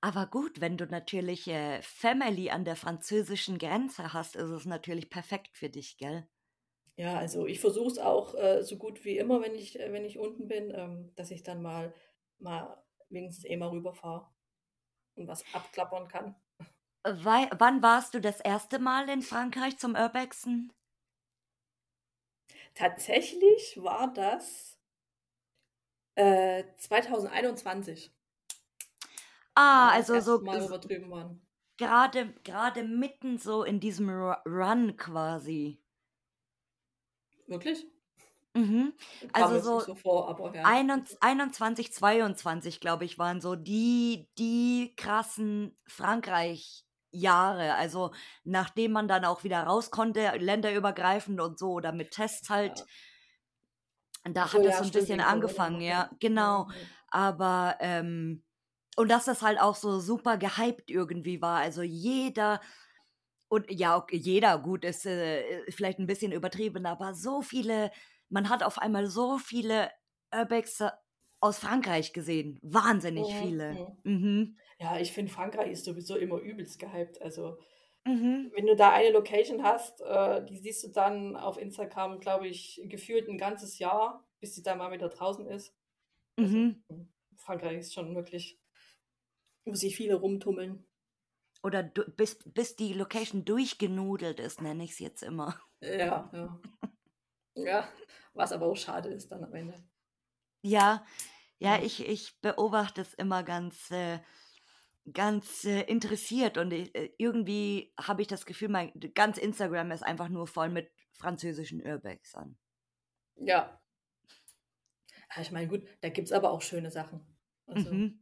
Aber gut, wenn du natürlich, äh, Family an der französischen Grenze hast, ist es natürlich perfekt für dich, gell? Ja, also ich versuche es auch äh, so gut wie immer, wenn ich, äh, wenn ich unten bin, ähm, dass ich dann mal, mal wenigstens eh mal rüberfahre und was abklappern kann. Wei wann warst du das erste Mal in Frankreich zum Urbexen? Tatsächlich war das äh, 2021, Ah, also so Mal drüben waren. grade grade mitten so in diesem Ru Run quasi. Wirklich? Mhm. Also so vor, aber ja. einundz 21, 22, glaube ich, waren so die die krassen Frankreich-Jahre. Also, nachdem man dann auch wieder raus konnte, länderübergreifend und so oder mit Tests halt. Ja. Da so, hat das ja, so 'n stimmt, bisschen angefangen, ja, genau. Aber, ähm und dass das halt auch so super gehypt irgendwie war. Also jeder und ja, okay, jeder gut ist äh, vielleicht ein bisschen übertrieben, aber so viele man hat auf einmal so viele Urbex aus Frankreich gesehen. Wahnsinnig Mhm, viele. mhm. Mhm. Ja, ich finde, Frankreich ist sowieso immer übelst gehypt. Also, Mhm. wenn du da eine Location hast, äh, die siehst du dann auf Instagram, glaube ich, gefühlt ein ganzes Jahr, bis sie dann mal wieder draußen ist. Also, Mhm. hm, Frankreich ist schon wirklich, wo sich viele rumtummeln. Oder du, bis, bis die Location durchgenudelt ist, nenne ich es jetzt immer. Ja, ja. Ja, was aber auch schade ist dann am Ende. Ja, ja, Ja. ich, ich beobachte es immer ganz, äh, ganz äh, interessiert und äh, irgendwie habe ich das Gefühl, mein ganz Instagram ist einfach nur voll mit französischen Urbexern. Ja. Ah, Ich meine, gut, da gibt es aber auch schöne Sachen. Also, Mhm.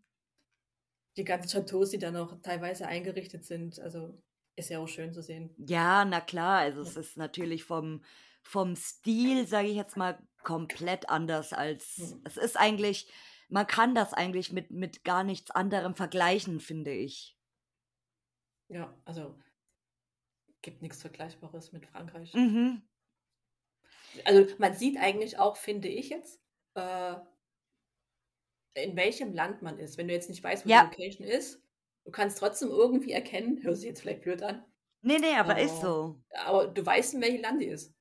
Die ganzen Chateaus, die dann auch teilweise eingerichtet sind, also ist ja auch schön zu sehen. Ja, na klar, also es ist natürlich vom, vom Stil, sage ich jetzt mal, komplett anders als Hm. es ist eigentlich, man kann das eigentlich mit, mit gar nichts anderem vergleichen, finde ich. Ja, also gibt nichts Vergleichbares mit Frankreich. Mhm. Also man sieht eigentlich auch, finde ich jetzt, äh, in welchem Land man ist. Wenn du jetzt nicht weißt, wo die Ja, Location ist, du kannst trotzdem irgendwie erkennen, hört sich jetzt vielleicht blöd an, nee, nee, aber ist aber, so. aber du weißt, in welchem Land die ist.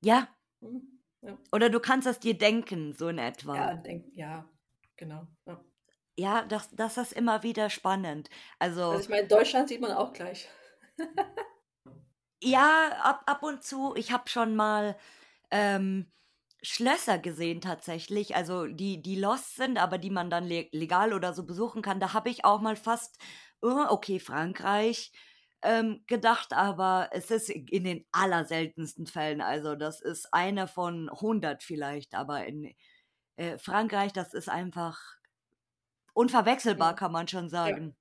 Ja, Hm, Ja, oder du kannst es dir denken, so in ja, etwa. denk, ja, genau. Ja. Ja, das, das ist immer wieder spannend. Also Also, ich meine, Deutschland sieht man auch gleich. ja, ab, ab und zu, ich habe schon mal ähm, Schlösser gesehen tatsächlich, also die, die lost sind, aber die man dann le legal oder so besuchen kann. Da habe ich auch mal fast, oh, okay, Frankreich ähm, gedacht, aber es ist in den allerseltensten Fällen. Also das ist eine von 100 vielleicht, aber in äh, Frankreich, das ist einfach unverwechselbar, Hm, kann man schon Ja, sagen.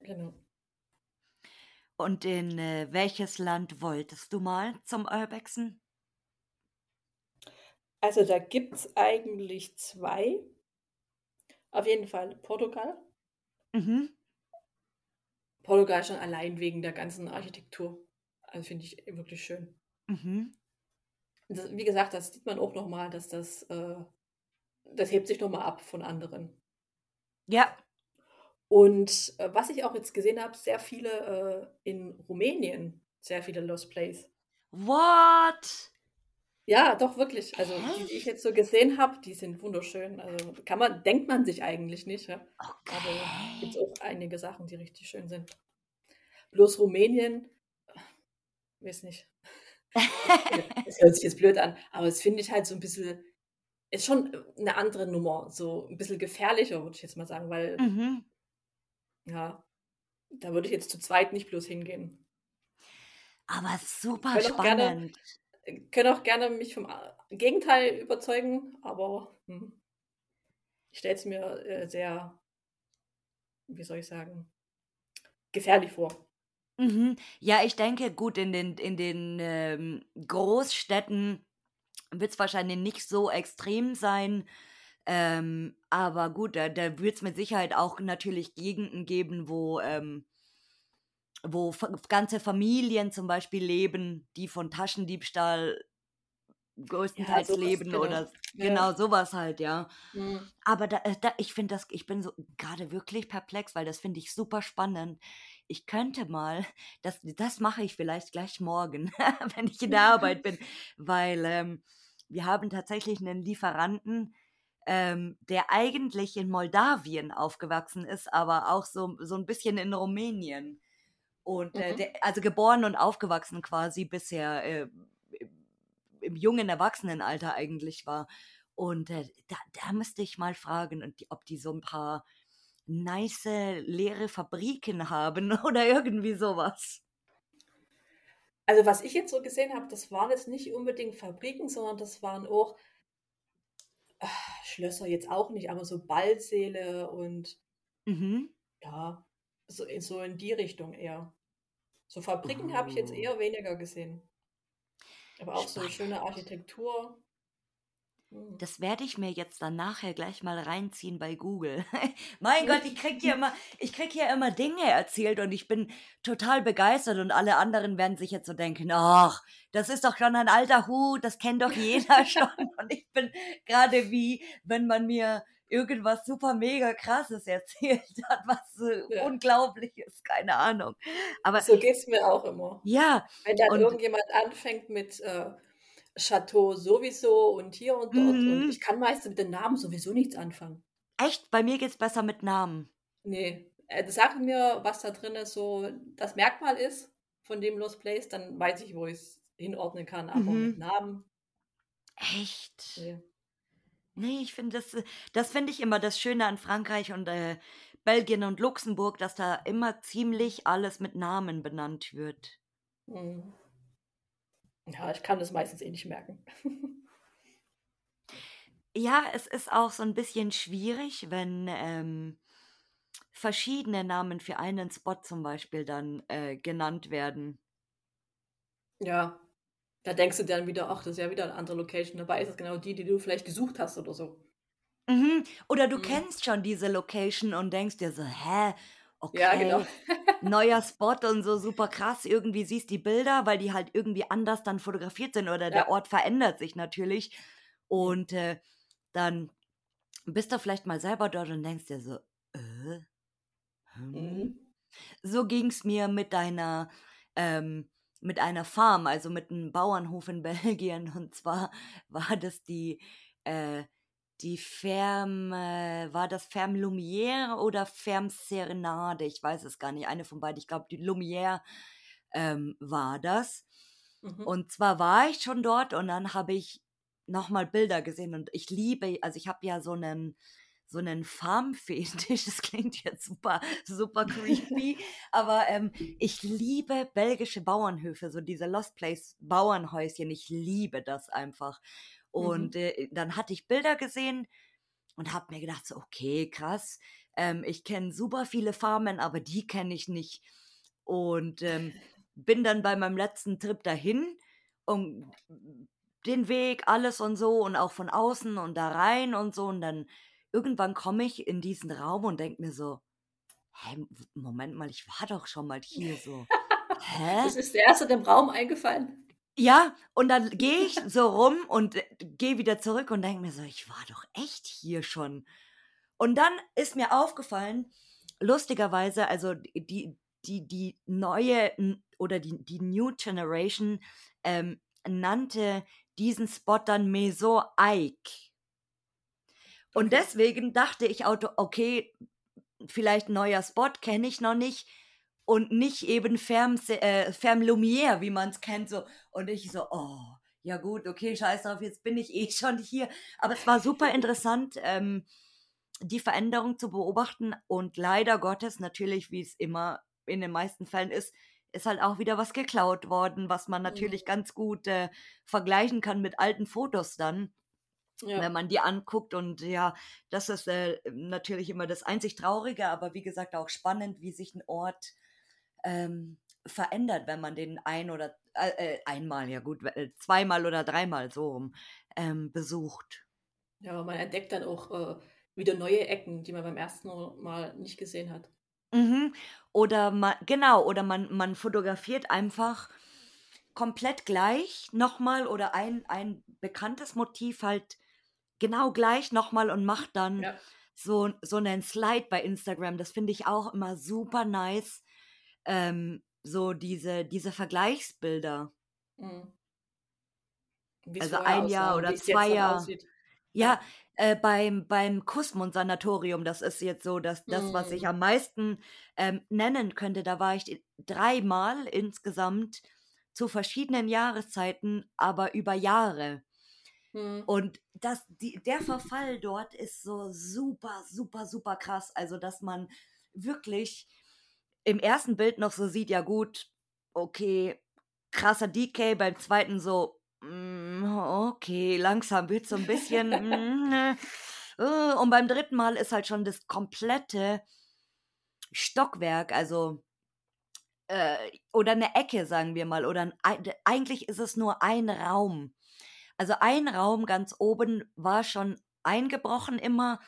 genau. Und in äh, welches Land wolltest du mal zum Urbexen? Also da gibt es eigentlich zwei. Auf jeden Fall Portugal. Mhm. Portugal schon allein wegen der ganzen Architektur. Also finde ich wirklich schön. Mhm. Das, wie gesagt, das sieht man auch nochmal, dass das, äh, das hebt sich nochmal ab von anderen. Ja. Und äh, was ich auch jetzt gesehen habe, sehr viele äh, in Rumänien, sehr viele Lost Plays. What? Ja, doch wirklich. Also die, die ich jetzt so gesehen habe, die sind wunderschön. Also kann man, denkt man sich eigentlich nicht, ja. Aber gibt es Okay. auch einige Sachen, die richtig schön sind. Bloß Rumänien, äh, weiß nicht. Es hört sich jetzt blöd an, aber es finde ich halt so ein bisschen, ist schon eine andere Nummer, so ein bisschen gefährlicher, würde ich jetzt mal sagen, weil, mhm. ja, da würde ich jetzt zu zweit nicht bloß hingehen. Aber super auch gerne, spannend. Können auch gerne mich vom A- Gegenteil überzeugen, aber hm, ich stelle es mir äh, sehr, wie soll ich sagen, gefährlich vor. Mhm. Ja, ich denke, gut, in den, in den ähm, Großstädten wird es wahrscheinlich nicht so extrem sein. Ähm, aber gut, da, da wird es mit Sicherheit auch natürlich Gegenden geben, wo, ähm, wo ganze Familien zum Beispiel leben, die von Taschendiebstahl Ja, größtenteils sowas, leben genau. oder Ja, genau sowas halt, ja. hm, Aber da, äh, da, ich finde das, ich bin so gerade wirklich perplex, weil das finde ich super spannend. Ich könnte mal, das, das mache ich vielleicht gleich morgen, wenn ich in der Arbeit bin, weil ähm, wir haben tatsächlich einen Lieferanten, ähm, der eigentlich in Moldawien aufgewachsen ist, aber auch so, so ein bisschen in Rumänien. Und äh, mhm. der, also geboren und aufgewachsen quasi bisher äh, im, jungen Erwachsenenalter eigentlich war. Und äh, da, da müsste ich mal fragen, und die, ob die so ein paar nice leere Fabriken haben oder irgendwie sowas. Also was ich jetzt so gesehen habe, das waren jetzt nicht unbedingt Fabriken, sondern das waren auch ah, Schlösser jetzt auch nicht, aber so Ballsäle und Mhm. ja, so in, so in die Richtung eher. So Fabriken habe ich jetzt Oh, eher weniger gesehen. Aber auch so schöne spannend. Architektur. Mhm. Das werde ich mir jetzt dann nachher gleich mal reinziehen bei Google. mein Gott, ich krieg hier immer, ich krieg hier immer Dinge erzählt und ich bin total begeistert und alle anderen werden sich jetzt so denken, ach, das ist doch schon ein alter Hut, das kennt doch jeder schon. Und ich bin gerade wie, wenn man mir irgendwas super mega krasses erzählt hat, was äh, Ja. unglaubliches, keine Ahnung. Aber So geht's mir auch immer. ja, Wenn dann und irgendjemand anfängt mit äh, Chateau sowieso und hier und dort und mhm, ich kann meistens mit den Namen sowieso nichts anfangen. echt, bei mir geht's besser mit Namen. Nee, äh, sag mir, was da drin so das Merkmal ist von dem Lost Place, dann weiß ich, wo ich es hinordnen kann, aber mit Mhm. Namen, Echt? nee. Nee, ich finde das, das finde ich immer das Schöne an Frankreich und äh, Belgien und Luxemburg, dass da immer ziemlich alles mit Namen benannt wird. Mhm. Ja, ich kann das meistens eh nicht merken. Ja, es ist auch so ein bisschen schwierig, wenn ähm, verschiedene Namen für einen Spot zum Beispiel dann äh, genannt werden. Ja, da denkst du dann wieder, ach, das ist ja wieder eine andere Location. Dabei ist es genau die, die du vielleicht gesucht hast oder so. Mhm. Oder du Mhm. kennst schon diese Location und denkst dir so, hä, Ja, genau. okay, neuer Spot und so super krass. Irgendwie siehst die Bilder, weil die halt irgendwie anders dann fotografiert sind oder der Ja. Ort verändert sich natürlich. Und äh, dann bist du vielleicht mal selber dort und denkst dir so, äh, hm. Mhm. So ging es mir mit deiner, ähm, mit einer Farm, also mit einem Bauernhof in Belgien. Und zwar war das die, äh, die Ferme, war das Ferme Lumière oder Ferme Serenade? Ich weiß es gar nicht. Eine von beiden. Ich glaube, die Lumière ähm, war das. Mhm. Und zwar war ich schon dort und dann habe ich nochmal Bilder gesehen und ich liebe, also ich habe ja so einen, so einen Farmfetisch, das klingt jetzt super, super creepy, aber ähm, ich liebe belgische Bauernhöfe, so diese Lost Place Bauernhäuschen, ich liebe das einfach. Und Mhm. äh, dann hatte ich Bilder gesehen und habe mir gedacht, so, okay, krass, ähm, ich kenne super viele Farmen, aber die kenne ich nicht. Und ähm, bin dann bei meinem letzten Trip dahin und den Weg, alles und so und auch von außen und da rein und so. Und dann irgendwann komme ich in diesen Raum und denke mir so, hä, Moment mal, ich war doch schon mal hier so. Hä? Das ist der erste dem Raum eingefallen. Ja, und dann gehe ich so rum und gehe wieder zurück und denke mir so, ich war doch echt hier schon. Und dann ist mir aufgefallen, lustigerweise, also die, die, die neue oder die, die New Generation ähm, nannte diesen Spot dann Maison Ike. Und Okay. deswegen dachte ich, auto, okay, vielleicht neuer Spot, kenne ich noch nicht. Und nicht eben Ferme, Se- äh, Lumière, wie man es kennt. So. Und ich so, oh, ja gut, okay, scheiß drauf, jetzt bin ich eh schon hier. Aber es war super interessant, ähm, die Veränderung zu beobachten. Und leider Gottes, natürlich, wie es immer in den meisten Fällen ist, ist halt auch wieder was geklaut worden, was man Mhm. natürlich ganz gut äh, vergleichen kann mit alten Fotos dann wenn Ja. man die anguckt. Und ja, das ist äh, natürlich immer das einzig Traurige, aber wie gesagt auch spannend, wie sich ein Ort ähm, verändert, wenn man den ein oder äh, äh, einmal, ja gut, äh, zweimal oder dreimal so rum ähm, besucht. Ja, aber man entdeckt dann auch äh, wieder neue Ecken, die man beim ersten Mal nicht gesehen hat. Mhm. Oder man, genau, oder man, man fotografiert einfach komplett gleich nochmal oder ein, ein bekanntes Motiv halt genau gleich nochmal und macht dann Ja. so, so einen Slide bei Instagram. Das finde ich auch immer super nice. Ähm, so diese, diese Vergleichsbilder. Mhm. Also ein Jahr oder zwei Jahre. Ja, äh, beim, beim Kussmund-Sanatorium, das ist jetzt so, dass das, was ich Mhm. am meisten ähm, nennen könnte, da war ich dreimal insgesamt zu verschiedenen Jahreszeiten, aber über Jahre. Mhm. Und das, die, der Verfall dort ist so super, super, super krass. Also, dass man wirklich im ersten Bild noch so sieht, ja gut, okay, krasser DK, beim zweiten so, mm, okay, langsam wird so ein bisschen, mm, äh, äh, und beim dritten Mal ist halt schon das komplette Stockwerk, also äh, oder eine Ecke, sagen wir mal, oder ein, ei- eigentlich ist es nur ein Raum. Also ein Raum ganz oben war schon eingebrochen immer,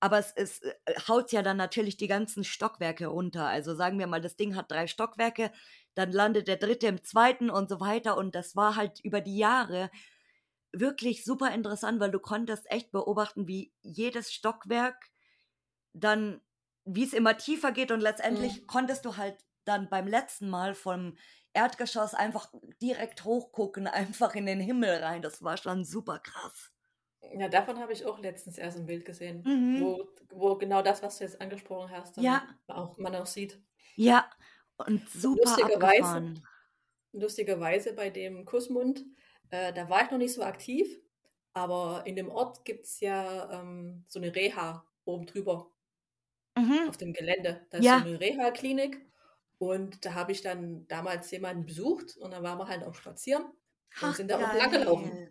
aber es, es äh, haut ja dann natürlich die ganzen Stockwerke runter. Also sagen wir mal, das Ding hat drei Stockwerke, dann landet der dritte im zweiten und so weiter. Und das war halt über die Jahre wirklich super interessant, weil du konntest echt beobachten, wie jedes Stockwerk dann, wie es immer tiefer geht und letztendlich Mhm. konntest du halt dann beim letzten Mal vom Erdgeschoss einfach direkt hochgucken, einfach in den Himmel rein. Das war schon super krass. Ja, davon habe ich auch letztens erst ein Bild gesehen, Mhm. wo, wo genau das, was du jetzt angesprochen hast, Ja, auch, man auch sieht. ja, und Und super lustigerweise, abgefahren. lustigerweise bei dem Kussmund, äh, da war ich noch nicht so aktiv, aber in dem Ort gibt es ja ähm, so eine Reha oben drüber Mhm. auf dem Gelände. Da ist so Ja, eine Reha-Klinik und da habe ich dann damals jemanden besucht und dann waren wir halt auch spazieren und ach sind da unten lang gelaufen.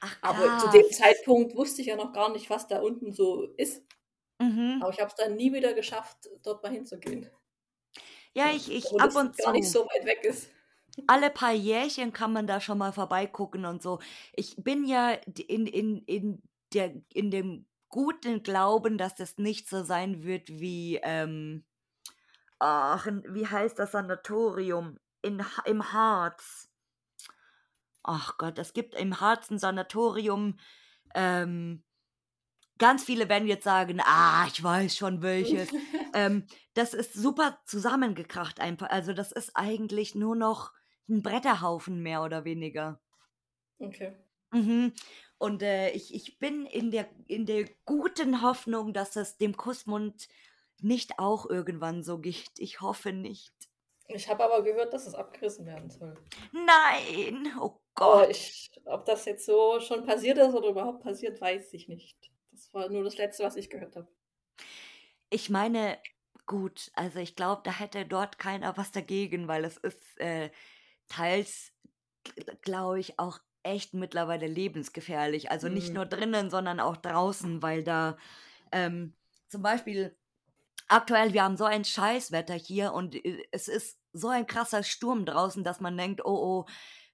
Ach Aber zu dem. Zeitpunkt wusste ich ja noch gar nicht, was da unten so ist. Mhm. Aber ich habe es dann nie wieder geschafft, dort mal hinzugehen. Ja, ich, ich obwohl ab und gar nicht zu. so weit weg ist. Alle paar Jährchen kann man da schon mal vorbeigucken und so. Ich bin ja in, in, in, der, in dem guten Glauben, dass das nicht so sein wird wie, ähm, ach, wie heißt das Sanatorium? In, Im Harz. Ach Gott, es gibt im Harz ein Sanatorium. Ähm, ganz viele werden jetzt sagen, ah, ich weiß schon welches. Ähm, das ist super zusammengekracht einfach. Also das ist eigentlich nur noch ein Bretterhaufen mehr oder weniger. Okay. Mhm. Und äh, ich, ich bin in der, in der guten Hoffnung, dass es dem Kussmund nicht auch irgendwann so geht. Ich hoffe nicht. Ich habe aber gehört, dass es abgerissen werden soll. Nein, oh Aber Gott. ich, ob das jetzt so schon passiert ist oder überhaupt passiert, weiß ich nicht. Das war nur das Letzte, was ich gehört habe. Ich meine, gut, also ich glaube, da hätte dort keiner was dagegen, weil es ist äh, teils, glaube ich, auch echt mittlerweile lebensgefährlich. Also nicht Mhm. nur drinnen, sondern auch draußen, weil da ähm, zum Beispiel aktuell, wir haben so ein Scheißwetter hier und äh, es ist so ein krasser Sturm draußen, dass man denkt, oh, oh,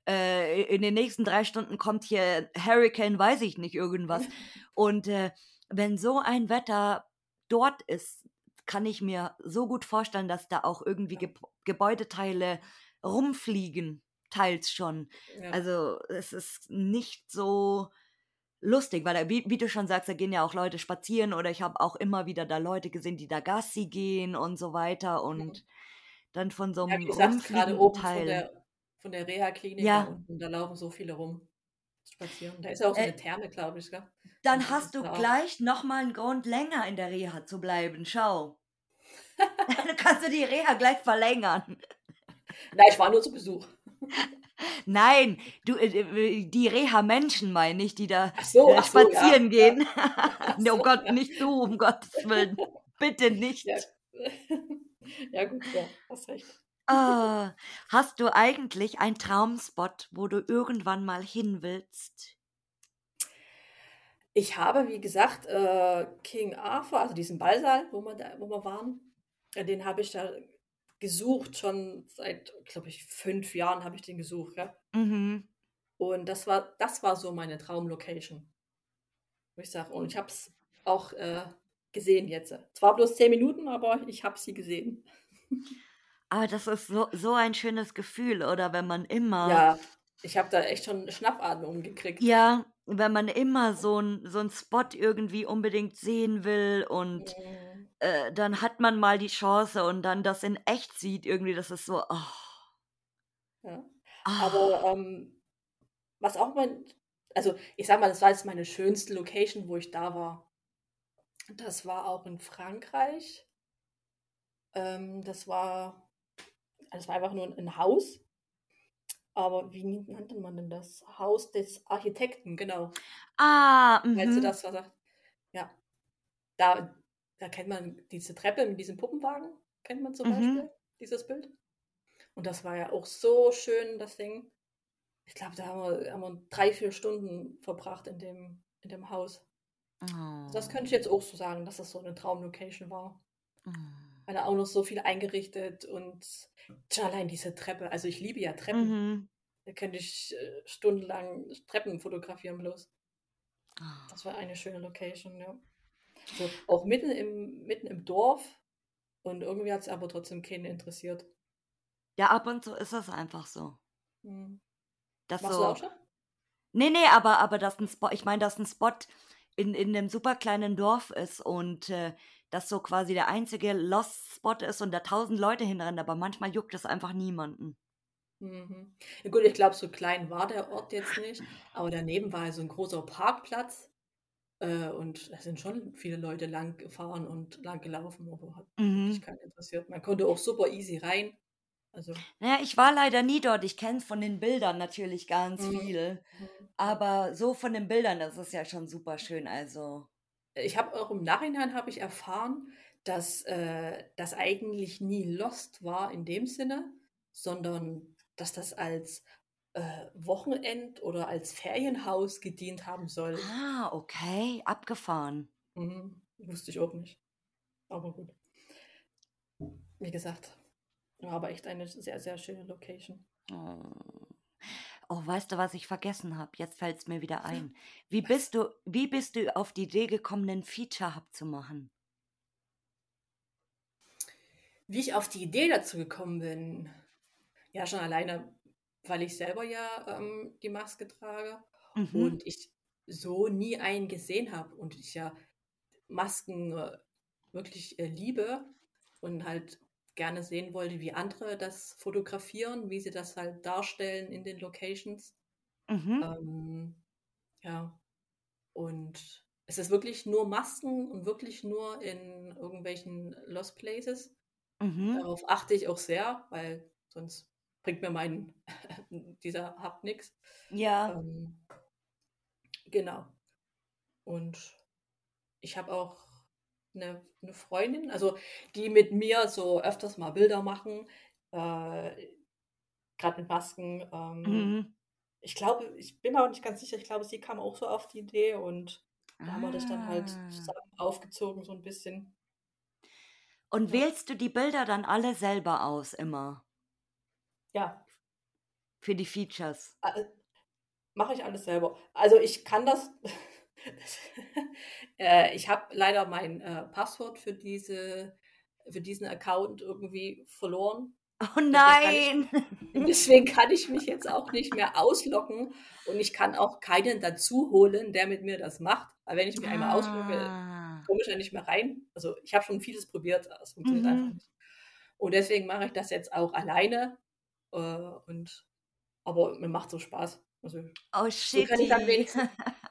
äh, in den nächsten drei Stunden kommt hier Hurricane, weiß ich nicht, irgendwas. Und äh, wenn so ein Wetter dort ist, kann ich mir so gut vorstellen, dass da auch irgendwie Ja. Ge Gebäudeteile rumfliegen, teils schon. Ja. Also es ist nicht so lustig, weil da, wie, wie du schon sagst, da gehen ja auch Leute spazieren oder ich habe auch immer wieder da Leute gesehen, die da Gassi gehen und so weiter und dann von so Ja, einem wie gesagt, rumfliegenden Teil. Von der Reha-Klinik Ja, unten, da laufen so viele rum spazieren. Da ist ja auch so äh, eine Therme, glaube ich, gell? dann Und hast du gleich nochmal einen Grund, länger in der Reha zu bleiben. Schau. Dann kannst du die Reha gleich verlängern. Nein, ich war nur zu Besuch. Nein, du, äh, äh, die Reha-Menschen meine ich, die da so, äh, ach so, ja. spazieren ja. gehen. Ach oh so, Gott, ja. nicht du, um Gottes Willen. Bitte nicht. Ja. ja, gut, ja, hast recht. Ah, hast du eigentlich einen Traumspot, wo du irgendwann mal hin willst? Ich habe, wie gesagt, äh, King Arthur, also diesen Ballsaal, wo wir, da, wo wir waren, den habe ich da gesucht, schon seit, glaube ich, fünf Jahren habe ich den gesucht. Ja? Mhm. Und das war, das war so meine Traumlocation, ich sage. Und ich habe es auch äh, gesehen jetzt. Zwar bloß zehn Minuten, aber ich habe sie gesehen. Aber das ist so, so ein schönes Gefühl, oder wenn man immer, Ja, ich habe da echt schon Schnappatmung gekriegt. ja, wenn man immer so ein, so ein Spot irgendwie unbedingt sehen will und Mhm. äh, dann hat man mal die Chance und dann das in echt sieht, irgendwie, das ist so, oh, Ja. ah, Aber ähm, was auch mein, also ich sag mal, das war jetzt meine schönste Location, wo ich da war. Das war auch in Frankreich. Ähm, das war, das war einfach nur ein- Haus. Aber wie nannte man denn das? Haus des Architekten, genau. ah, Falls du mhm, das was sagt. Ja, da, da kennt man diese Treppe mit diesem Puppenwagen, kennt man zum mhm. Beispiel, dieses Bild. Und das war ja auch so schön, das Ding. Ich glaube, da haben wir, haben wir drei, vier Stunden verbracht in dem, in dem Haus. Das könnte ich Oh, jetzt auch so sagen, dass das so eine Traumlocation war. oh. Weil da auch noch so viel eingerichtet und schon allein diese Treppe. Also ich liebe ja Treppen. Mhm. Da könnte ich äh, stundenlang Treppen fotografieren bloß. Ah. Das war eine schöne Location, ja. So, auch mitten im, mitten im Dorf und irgendwie hat es aber trotzdem keinen interessiert. Ja, ab und zu ist das einfach so. Hm. Das Machst du auch so. schon? Nee, nee, aber, aber dass ein Spot, ich meine, dass ein Spot in, in einem super kleinen Dorf ist und äh, das so quasi der einzige Lost Spot ist und da tausend Leute hinrennen, aber manchmal juckt es einfach niemanden. Mhm. Ja, gut, ich glaube, so klein war der Ort jetzt nicht, aber daneben war so ein großer Parkplatz äh, und da sind schon viele Leute lang gefahren und lang gelaufen, aber hat Mhm. keinen interessiert. Man konnte auch super easy rein. Also, Naja, ich war leider nie dort. Ich kenne von den Bildern natürlich ganz mhm. viel. Mhm. Aber so von den Bildern, das ist ja schon super schön. Also. Ich habe auch im Nachhinein habe ich erfahren, dass äh, das eigentlich nie Lost war in dem Sinne, sondern dass das als äh, Wochenend oder als Ferienhaus gedient haben soll. Ah, okay. Abgefahren. Mhm. Wusste ich auch nicht. Aber gut. Wie gesagt, war aber echt eine sehr, sehr schöne Location. Oh. Oh, weißt du, was ich vergessen habe? Jetzt fällt es mir wieder ein. Wie bist du, wie bist du auf die Idee gekommen, einen Feature-Hub zu machen? Wie ich auf die Idee dazu gekommen bin, ja, schon alleine, weil ich selber ja ähm, die Maske trage Mhm. und ich so nie einen gesehen habe und ich ja Masken äh, wirklich äh, liebe und halt gerne sehen wollte, wie andere das fotografieren, wie sie das halt darstellen in den Locations. Mhm. Ähm, ja, und es ist wirklich nur Masken und wirklich nur in irgendwelchen Lost Places. Mhm. Darauf achte ich auch sehr, weil sonst bringt mir mein dieser Hub nichts. Ja. Ähm, genau. Und ich habe auch eine, eine Freundin, also die mit mir so öfters mal Bilder machen, äh, gerade mit Masken. Ähm, Mhm. ich glaube, ich bin auch nicht ganz sicher, ich glaube, sie kam auch so auf die Idee und da haben wir das dann halt Ah. zusammen aufgezogen, so ein bisschen. Und Ja, wählst du die Bilder dann alle selber aus, immer? ja Für die Features? mache ich alles selber. Also ich kann das. äh, ich habe leider mein äh, Passwort für diese für diesen Account irgendwie verloren. Oh Deswegen kann ich, nein! deswegen kann ich mich jetzt auch nicht mehr ausloggen und ich kann auch keinen dazu holen, der mit mir das macht. Weil wenn ich mich einmal auslogge, Ah. komme ich ja nicht mehr rein. Also ich habe schon vieles probiert, aber es funktioniert einfach Mhm. nicht. Und deswegen mache ich das jetzt auch alleine. Äh, und aber mir macht so Spaß. Also Oh so kann ich dann wenigstens,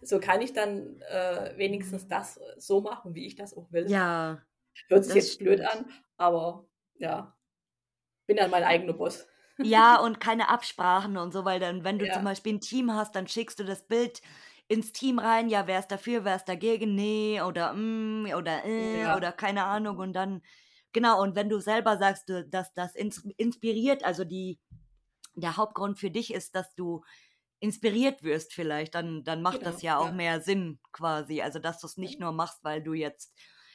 so kann ich dann äh, wenigstens das so machen, wie ich das auch will. Ja, Hört sich jetzt blöd stimmt. an, aber ja, bin dann mein eigener Boss. Ja, und keine Absprachen und so, weil dann, wenn du zum Ja, Beispiel ein Team hast, dann schickst du das Bild ins Team rein, ja, wer ist dafür, wer ist dagegen, nee, oder mm, oder äh, ja, oder keine Ahnung. Und dann, genau, und wenn du selber sagst, dass das ins, inspiriert, also die, der Hauptgrund für dich ist, dass du inspiriert wirst vielleicht, dann, dann macht das genau, ja auch ja. mehr Sinn quasi. Also, dass du es nicht Ja. nur machst, weil du jetzt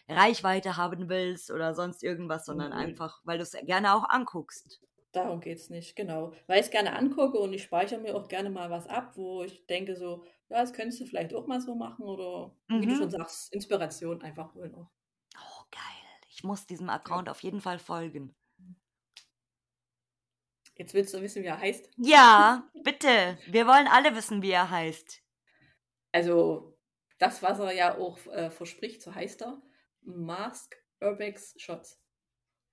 Reichweite haben willst oder sonst irgendwas, sondern Nö, einfach, weil du es gerne auch anguckst. darum geht es nicht, genau. Weil ich es gerne angucke und ich speichere mir auch gerne mal was ab, wo ich denke so, ja, das könntest du vielleicht auch mal so machen oder wie du schon Mhm. sagst, Inspiration einfach holen auch. Oh, geil. Ich muss diesem Ja. Account auf jeden Fall folgen. Jetzt willst du wissen, wie er heißt? Ja, bitte. Wir wollen alle wissen, wie er heißt. Also, das, was er ja auch äh, verspricht, so heißt er. Mask Urbex Shots.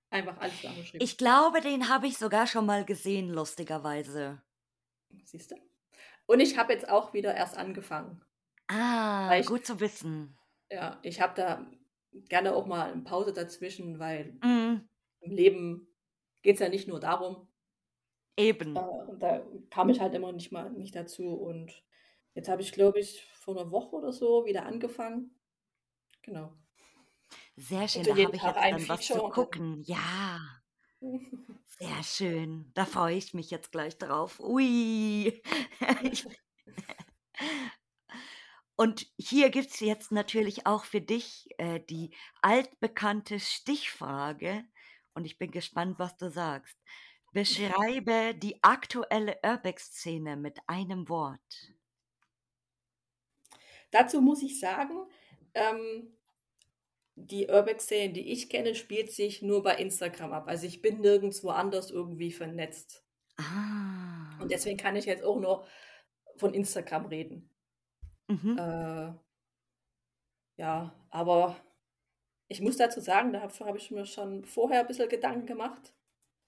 Einfach alles zusammengeschrieben. Ich glaube, den habe ich sogar schon mal gesehen, lustigerweise. Siehst du? Und ich habe jetzt auch wieder erst angefangen. Ah, ich, gut zu wissen. ja, ich habe da gerne auch mal eine Pause dazwischen, weil Mm, im Leben geht es ja nicht nur darum. Eben. und da kam ich halt immer nicht mal nicht dazu. Und jetzt habe ich, glaube ich, vor einer Woche oder so wieder angefangen. Genau. Sehr schön, da habe ich Tag jetzt dann was zu gucken. Ja, sehr schön. Da freue ich mich jetzt gleich drauf. Ui. Und hier gibt es jetzt natürlich auch für dich äh, die altbekannte Stichfrage. Und ich bin gespannt, was du sagst. Beschreibe die aktuelle Urbex-Szene mit einem Wort. Dazu muss ich sagen, ähm, die Urbex-Szene, die ich kenne, spielt sich nur bei Instagram ab. Also ich bin nirgendwo anders irgendwie vernetzt. Ah. Und deswegen kann ich jetzt auch nur von Instagram reden. Mhm. Äh, ja, aber ich muss dazu sagen, dafür habe ich mir schon vorher ein bisschen Gedanken gemacht,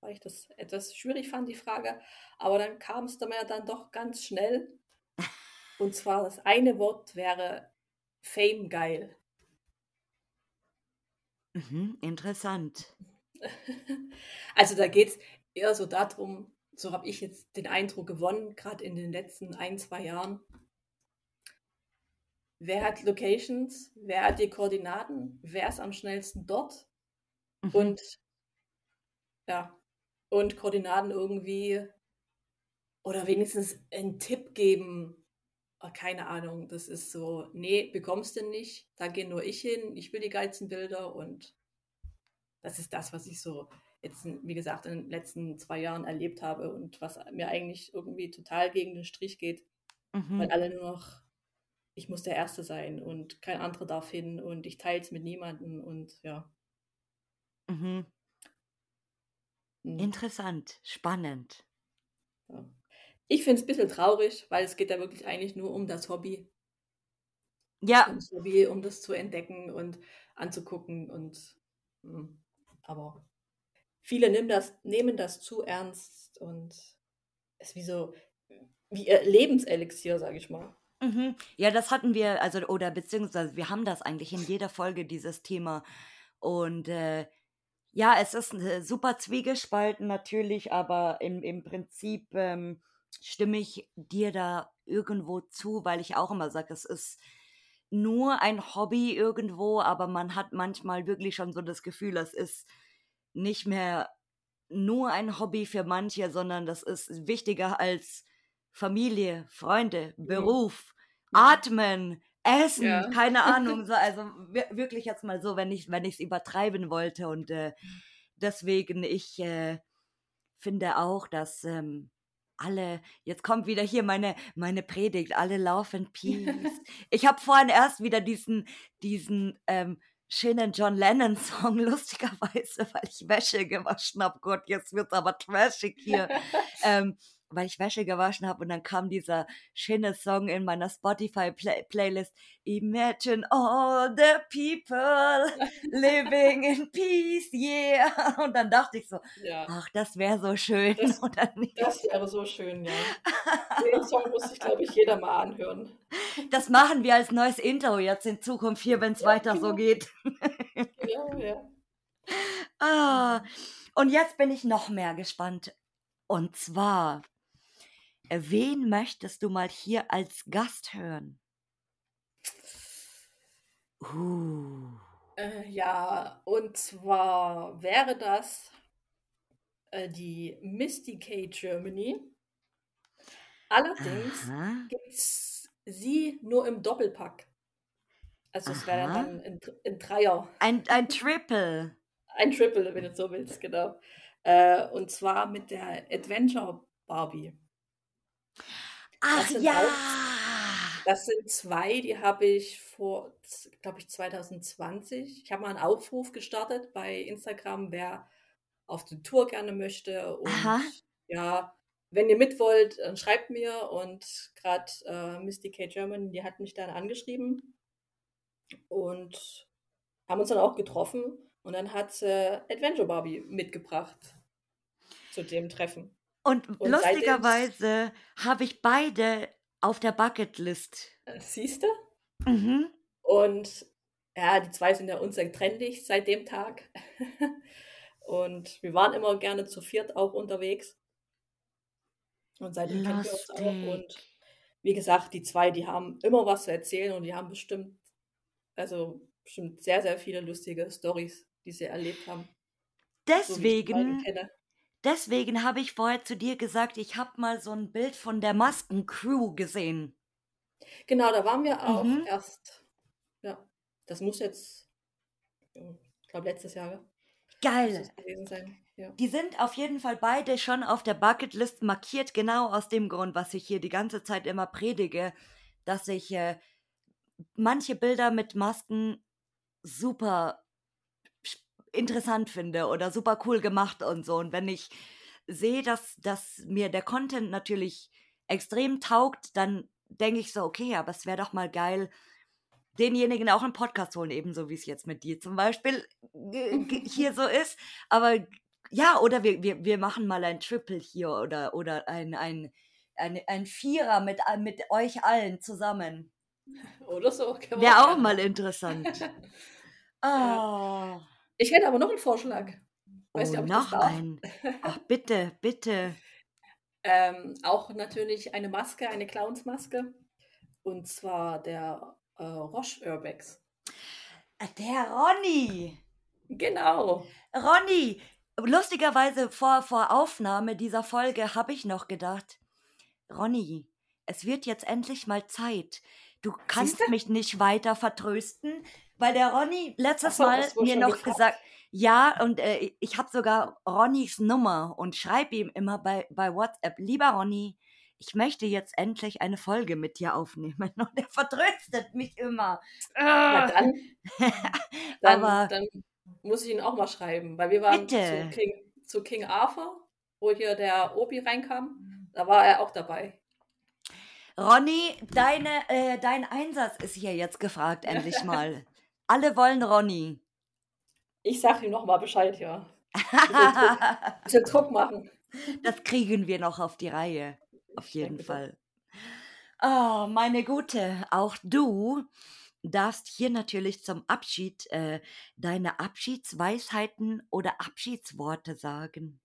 weil ich das etwas schwierig fand, die Frage. Aber dann kam es mir dann doch ganz schnell. Und zwar das eine Wort wäre Fame geil. Mhm, interessant. Also da geht es eher so darum, so habe ich jetzt den Eindruck gewonnen, gerade in den letzten ein, zwei Jahren. Wer hat Locations? Wer hat die Koordinaten? Wer ist am schnellsten dort? Mhm. Und ja, und Koordinaten irgendwie oder wenigstens einen Tipp geben. Oh, keine Ahnung, das ist so, nee, bekommst du nicht, da gehe nur ich hin, ich will die geilsten Bilder und das ist das, was ich so jetzt, wie gesagt, in den letzten zwei Jahren erlebt habe und was mir eigentlich irgendwie total gegen den Strich geht, weil Mhm. alle nur noch, ich muss der Erste sein und kein anderer darf hin und ich teile es mit niemandem und ja. Mhm. Hm, Interessant, spannend. ja. Ich finde es ein bisschen traurig, weil es geht ja wirklich eigentlich nur um das Hobby. Ja, ums Hobby, um das zu entdecken und anzugucken und hm, aber viele nehmen das, nehmen das zu ernst und es ist wie so wie ihr Lebenselixier, sage ich mal. mhm. Ja, das hatten wir, also, oder beziehungsweise wir haben das eigentlich in jeder Folge, dieses Thema. Und äh, ja, es ist äh, super zwiegespalten natürlich, aber im, im Prinzip ähm, stimme ich dir da irgendwo zu, weil ich auch immer sage, es ist nur ein Hobby irgendwo, aber man hat manchmal wirklich schon so das Gefühl, es ist nicht mehr nur ein Hobby für manche, sondern das ist wichtiger als Familie, Freunde. Beruf, Mhm. Atmen, Essen, Ja. keine Ahnung. So, also wir- wirklich jetzt mal so, wenn ich wenn ich es übertreiben wollte und äh, deswegen ich äh, finde auch, dass ähm, alle, jetzt kommt wieder hier meine, meine Predigt, alle Love and Peace. Ich habe vorhin erst wieder diesen, diesen ähm, schönen John Lennon-Song, lustigerweise, weil ich Wäsche gewaschen habe. Gott, jetzt wird aber trashig hier. ähm, weil ich Wäsche gewaschen habe und dann kam dieser schöne Song in meiner Spotify-Playlist. Imagine all the people living in peace, yeah. Und dann dachte ich so, ja, ach, das wäre so schön, Das- oder nicht? das wäre so schön, ja. Den Song muss sich, glaube ich, jeder mal anhören. Das machen wir als neues Intro jetzt in Zukunft hier, wenn es Ja, weiter genau. so geht. Ja, ja. Ah, und jetzt bin ich noch mehr gespannt. Und zwar, wen möchtest du mal hier als Gast hören? Uh, Äh, ja, und zwar wäre das äh, die Misty K Germany. Allerdings gibt es sie nur im Doppelpack. Also es wäre dann ein, ein Dreier, ein, ein Triple. ein Triple, wenn du so willst, genau. Äh, und zwar mit der Adventure Barbie. Ach sind ja. Das sind zwei, die habe ich vor, glaube ich, 2020. Ich habe mal einen Aufruf gestartet bei Instagram, wer auf die Tour gerne möchte. Und Aha. ja, wenn ihr mit wollt, dann schreibt mir. Und gerade äh, Misty K. German, die hat mich dann angeschrieben und haben uns dann auch getroffen. Und dann hat sie Adventure Barbie mitgebracht zu dem Treffen. Und, Und lustigerweise habe ich beide auf der Bucketlist. Siehst du? Mhm. Und ja, die zwei sind ja unzertrennlich seit dem Tag. Und wir waren immer gerne zu viert auch unterwegs. Und seitdem kennen wir uns auch. Und wie gesagt, die zwei, die haben immer was zu erzählen und die haben bestimmt, also bestimmt sehr, sehr viele lustige Stories, die sie erlebt haben. So Deswegen, kenne. Deswegen habe ich vorher zu dir gesagt, ich habe mal so ein Bild von der Maskencrew gesehen. Genau, da waren wir auch Mhm. erst. Ja, das muss jetzt, ich glaube, letztes Jahr Geil. gewesen sein. Ja. Die sind auf jeden Fall beide schon auf der Bucketlist markiert, genau aus dem Grund, was ich hier die ganze Zeit immer predige, dass ich äh, manche Bilder mit Masken super interessant finde oder super cool gemacht und so. Und wenn ich sehe, dass, dass mir der Content natürlich extrem taugt, dann denke ich so, okay, aber es wäre doch mal geil, denjenigen auch einen Podcast holen, ebenso wie es jetzt mit dir zum Beispiel äh, hier so ist. Aber ja, oder wir, wir, wir machen mal ein Triple hier oder, oder ein, ein, ein, ein Vierer mit, all- mit euch allen zusammen. Oder so. Wäre auch mal interessant. Oh, Ich hätte aber noch einen Vorschlag. Weiß oh nicht, ob noch darf. ein. Ach, bitte, bitte. Ähm, auch natürlich eine Maske, eine Clownsmaske. Und zwar der äh, Roche Urbex. Äh, Der Ronny. Genau. Ronny, lustigerweise vor, vor Aufnahme dieser Folge habe ich noch gedacht, Ronny, es wird jetzt endlich mal Zeit. Du kannst mich nicht weiter vertrösten, weil der Ronny letztes so, Mal mir noch gefragt. gesagt, ja, und äh, ich habe sogar Ronnys Nummer und schreibe ihm immer bei, bei WhatsApp, lieber Ronny, ich möchte jetzt endlich eine Folge mit dir aufnehmen. Und er vertröstet mich immer. Na dann, dann, Aber dann muss ich ihn auch mal schreiben, weil wir waren zu King, zu King Arthur, wo hier der Obi reinkam. Da war er auch dabei. Ronny, deine, äh, dein Einsatz ist hier jetzt gefragt, endlich mal. Alle wollen Ronny. Ich sag ihm nochmal Bescheid, ja. Druck. Bisschen Druck machen. das kriegen wir noch auf die Reihe. Auf jeden. Fall. Oh, meine Gute, auch du darfst hier natürlich zum Abschied äh, deine Abschiedsweisheiten oder Abschiedsworte sagen.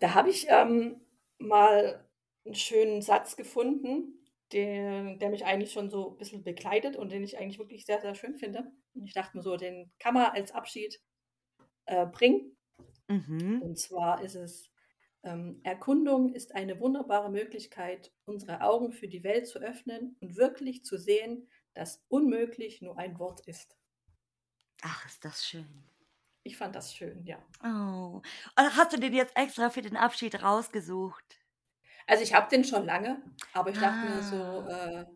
Da habe ich ähm, mal einen schönen Satz gefunden, der, der mich eigentlich schon so ein bisschen begleitet und den ich eigentlich wirklich sehr, sehr schön finde. Und ich dachte mir so, den kann man als Abschied äh, bringen. Mhm. Und zwar ist es, ähm, Erkundung ist eine wunderbare Möglichkeit, unsere Augen für die Welt zu öffnen und wirklich zu sehen, dass unmöglich nur ein Wort ist. Ach, ist das schön. Ich fand das schön, ja. Oh. Und hast du den jetzt extra für den Abschied rausgesucht? Also ich habe den schon lange, aber ich dachte mir Ah. so, äh,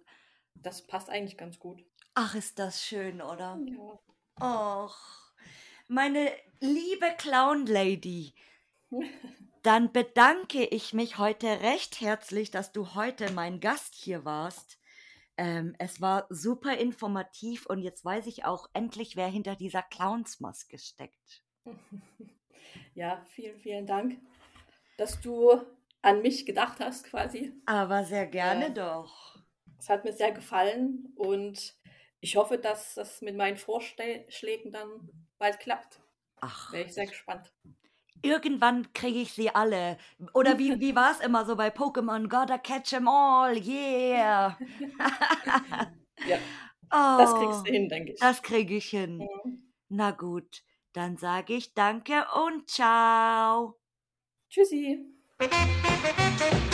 das passt eigentlich ganz gut. Ach, ist das schön, oder? Ja. Och, meine liebe Clown Lady, dann bedanke ich mich heute recht herzlich, dass du heute mein Gast hier warst. Ähm, es war super informativ und jetzt weiß ich auch endlich, wer hinter dieser Clownsmaske steckt. Ja, vielen, vielen Dank, dass du an mich gedacht hast quasi. Aber sehr gerne Ja. doch. Es hat mir sehr gefallen und ich hoffe, dass das mit meinen Vorschlägen dann bald klappt. Ach, Wäre ich sehr gespannt. irgendwann kriege ich sie alle. Oder wie, wie war es immer so bei Pokémon? Gotta catch 'em all, yeah. Ja, oh, das kriegst du hin, denke ich. Das kriege ich hin. Mhm. Na gut, dann sage ich danke und ciao. Tschüssi. Thank you.